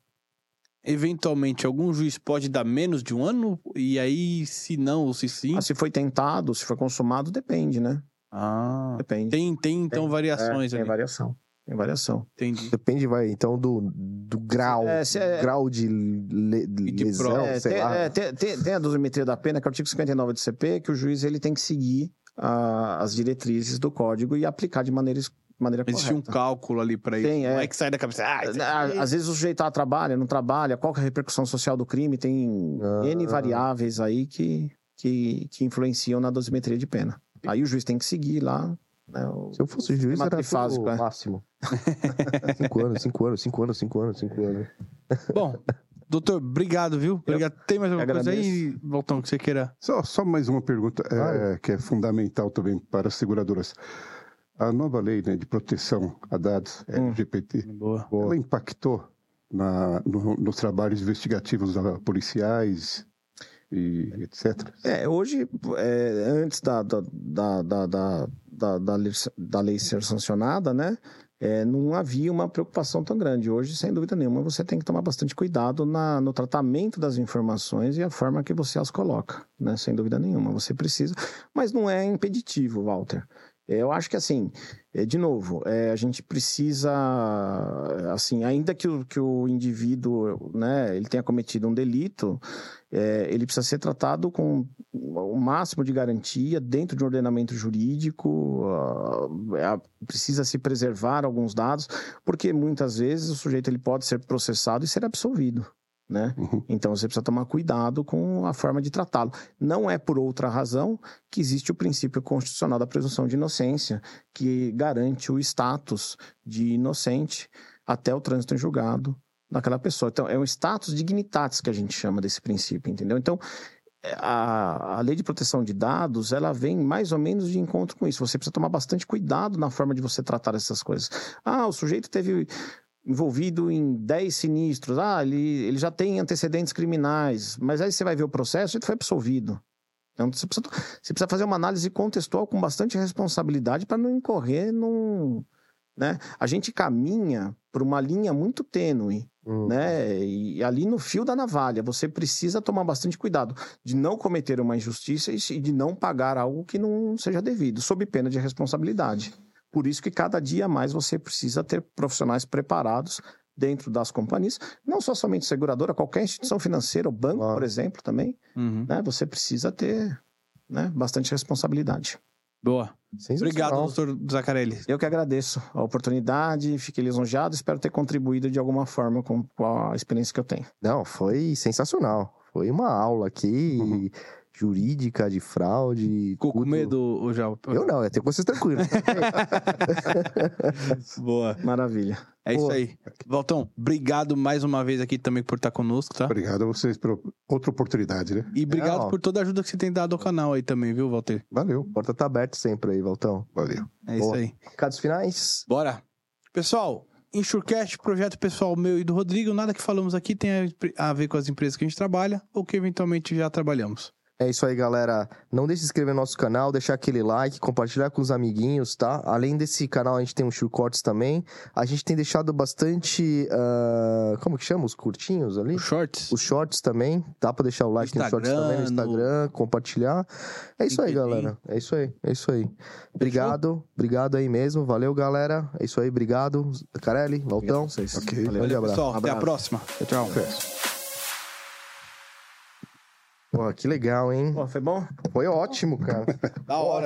eventualmente algum juiz pode dar menos de um ano? E aí, se não ou se sim? Ah, se foi tentado, se foi consumado, depende, né? Ah, Depende. tem, tem então Tem. variações é, tem ali. variação. Tem variação. Entendi. Depende, vai, então, do, do grau. É, é- grau de, le- de lesão. É, sei tem, lá. é, tem- tem- tem a dosimetria da pena, que é o artigo 59 do CP, que o juiz ele tem que seguir ah, as diretrizes do código e aplicar de maneira, maneira Existe um correta. cálculo ali pra isso. Tem, Não é. é que sai da cabeça. Ah, Ah, Às vezes o sujeito ah, trabalha, não trabalha, qual que é a repercussão social do crime, tem Ah. N variáveis aí que, que, que influenciam na dosimetria de pena. Aí o juiz tem que seguir lá. Né, o- Se eu fosse juiz, era trifásico, o é. máximo. [laughs] cinco anos, cinco anos, cinco anos, cinco anos, cinco anos. Bom, doutor, obrigado, viu? Obrigado. Tem mais alguma coisa aí, Voltão, que você queira? Só, só mais uma pergunta é, que é fundamental também para as seguradoras. A nova lei né, de proteção a dados Hum. LGBT, Boa. ela impactou na, no- nos trabalhos investigativos da- policiais e etc. É, hoje, é, antes da, da, da, da, da, da, lei- da lei ser sancionada, né? é, não havia uma preocupação tão grande. Hoje, sem dúvida nenhuma, você tem que tomar bastante cuidado na, no tratamento das informações e a forma que você as coloca, né? Sem dúvida nenhuma. Você precisa. Mas não é impeditivo, Walter. É, Eu acho que assim, de novo, é, a gente precisa, assim, ainda que o, que o indivíduo, né, ele tenha cometido um delito, é, ele precisa ser tratado com o máximo de garantia dentro de um ordenamento jurídico, é, precisa se preservar alguns dados, porque muitas vezes o sujeito ele pode ser processado e ser absolvido. Né? Uhum. Então você precisa tomar cuidado com a forma de tratá-lo. Não é por outra razão que existe o princípio constitucional da presunção de inocência, que garante o status de inocente até o trânsito em julgado daquela pessoa. Então, é um status dignitatis que a gente chama desse princípio, entendeu? Então, a, a lei de proteção de dados, ela vem mais ou menos de encontro com isso. Você precisa tomar bastante cuidado na forma de você tratar essas coisas. Ah, o sujeito teve envolvido em 10 sinistros. Ah, ele, ele já tem antecedentes criminais. Mas aí você vai ver o processo, ele foi absolvido. Então, você precisa, você precisa fazer uma análise contextual com bastante responsabilidade para não incorrer num... Né? A gente caminha por uma linha muito tênue, Hum. né? E ali no fio da navalha, você precisa tomar bastante cuidado de não cometer uma injustiça e de não pagar algo que não seja devido, sob pena de responsabilidade. Por isso que cada dia mais você precisa ter profissionais preparados dentro das companhias, não só somente seguradora, qualquer instituição financeira, o banco, Claro. por exemplo, também, Uhum. né? Você precisa ter né, bastante responsabilidade. Boa. Obrigado, doutor Zacarelli. Eu que agradeço a oportunidade, fiquei lisonjeado, espero ter contribuído de alguma forma com, a experiência que eu tenho. Não, foi sensacional. Foi uma aula aqui, Uhum. Jurídica, de fraude. Ficou com medo, o já? Eu não, eu tenho vocês tranquilos. [laughs] Boa. Maravilha. É isso Boa. aí. Valtão, obrigado mais uma vez aqui também por estar conosco, tá? Obrigado a vocês por outra oportunidade, né? E obrigado Não. por toda a ajuda que você tem dado ao canal aí também, viu, Walter? Valeu, Porta tá aberta sempre aí, Valtão. valeu. É isso Boa. aí. Recados finais? Bora. Pessoal, Insurecast, projeto pessoal meu e do Rodrigo, nada que falamos aqui tem a a ver com as empresas que a gente trabalha ou que eventualmente já trabalhamos. É isso aí, galera. Não deixe de se inscrever no nosso canal, deixar aquele like, compartilhar com os amiguinhos, tá? Além desse canal, a gente tem um Sure Cortes também. A gente tem deixado bastante. ah, como que chama? Os curtinhos ali? Os shorts. Os shorts também. Dá pra deixar o like nos shorts também no no- Instagram, compartilhar. É isso aí, galera. É isso aí, é isso aí. Obrigado, obrigado aí mesmo. Valeu, galera. É isso aí, obrigado. Carelli, Obrigado Valtão. a vocês. Ok. Valeu. Valeu, abraço. Pessoal, até a Abraço. próxima. Tchau. Pô, que legal, hein? Pô, foi bom? Foi ótimo, cara. Da hora.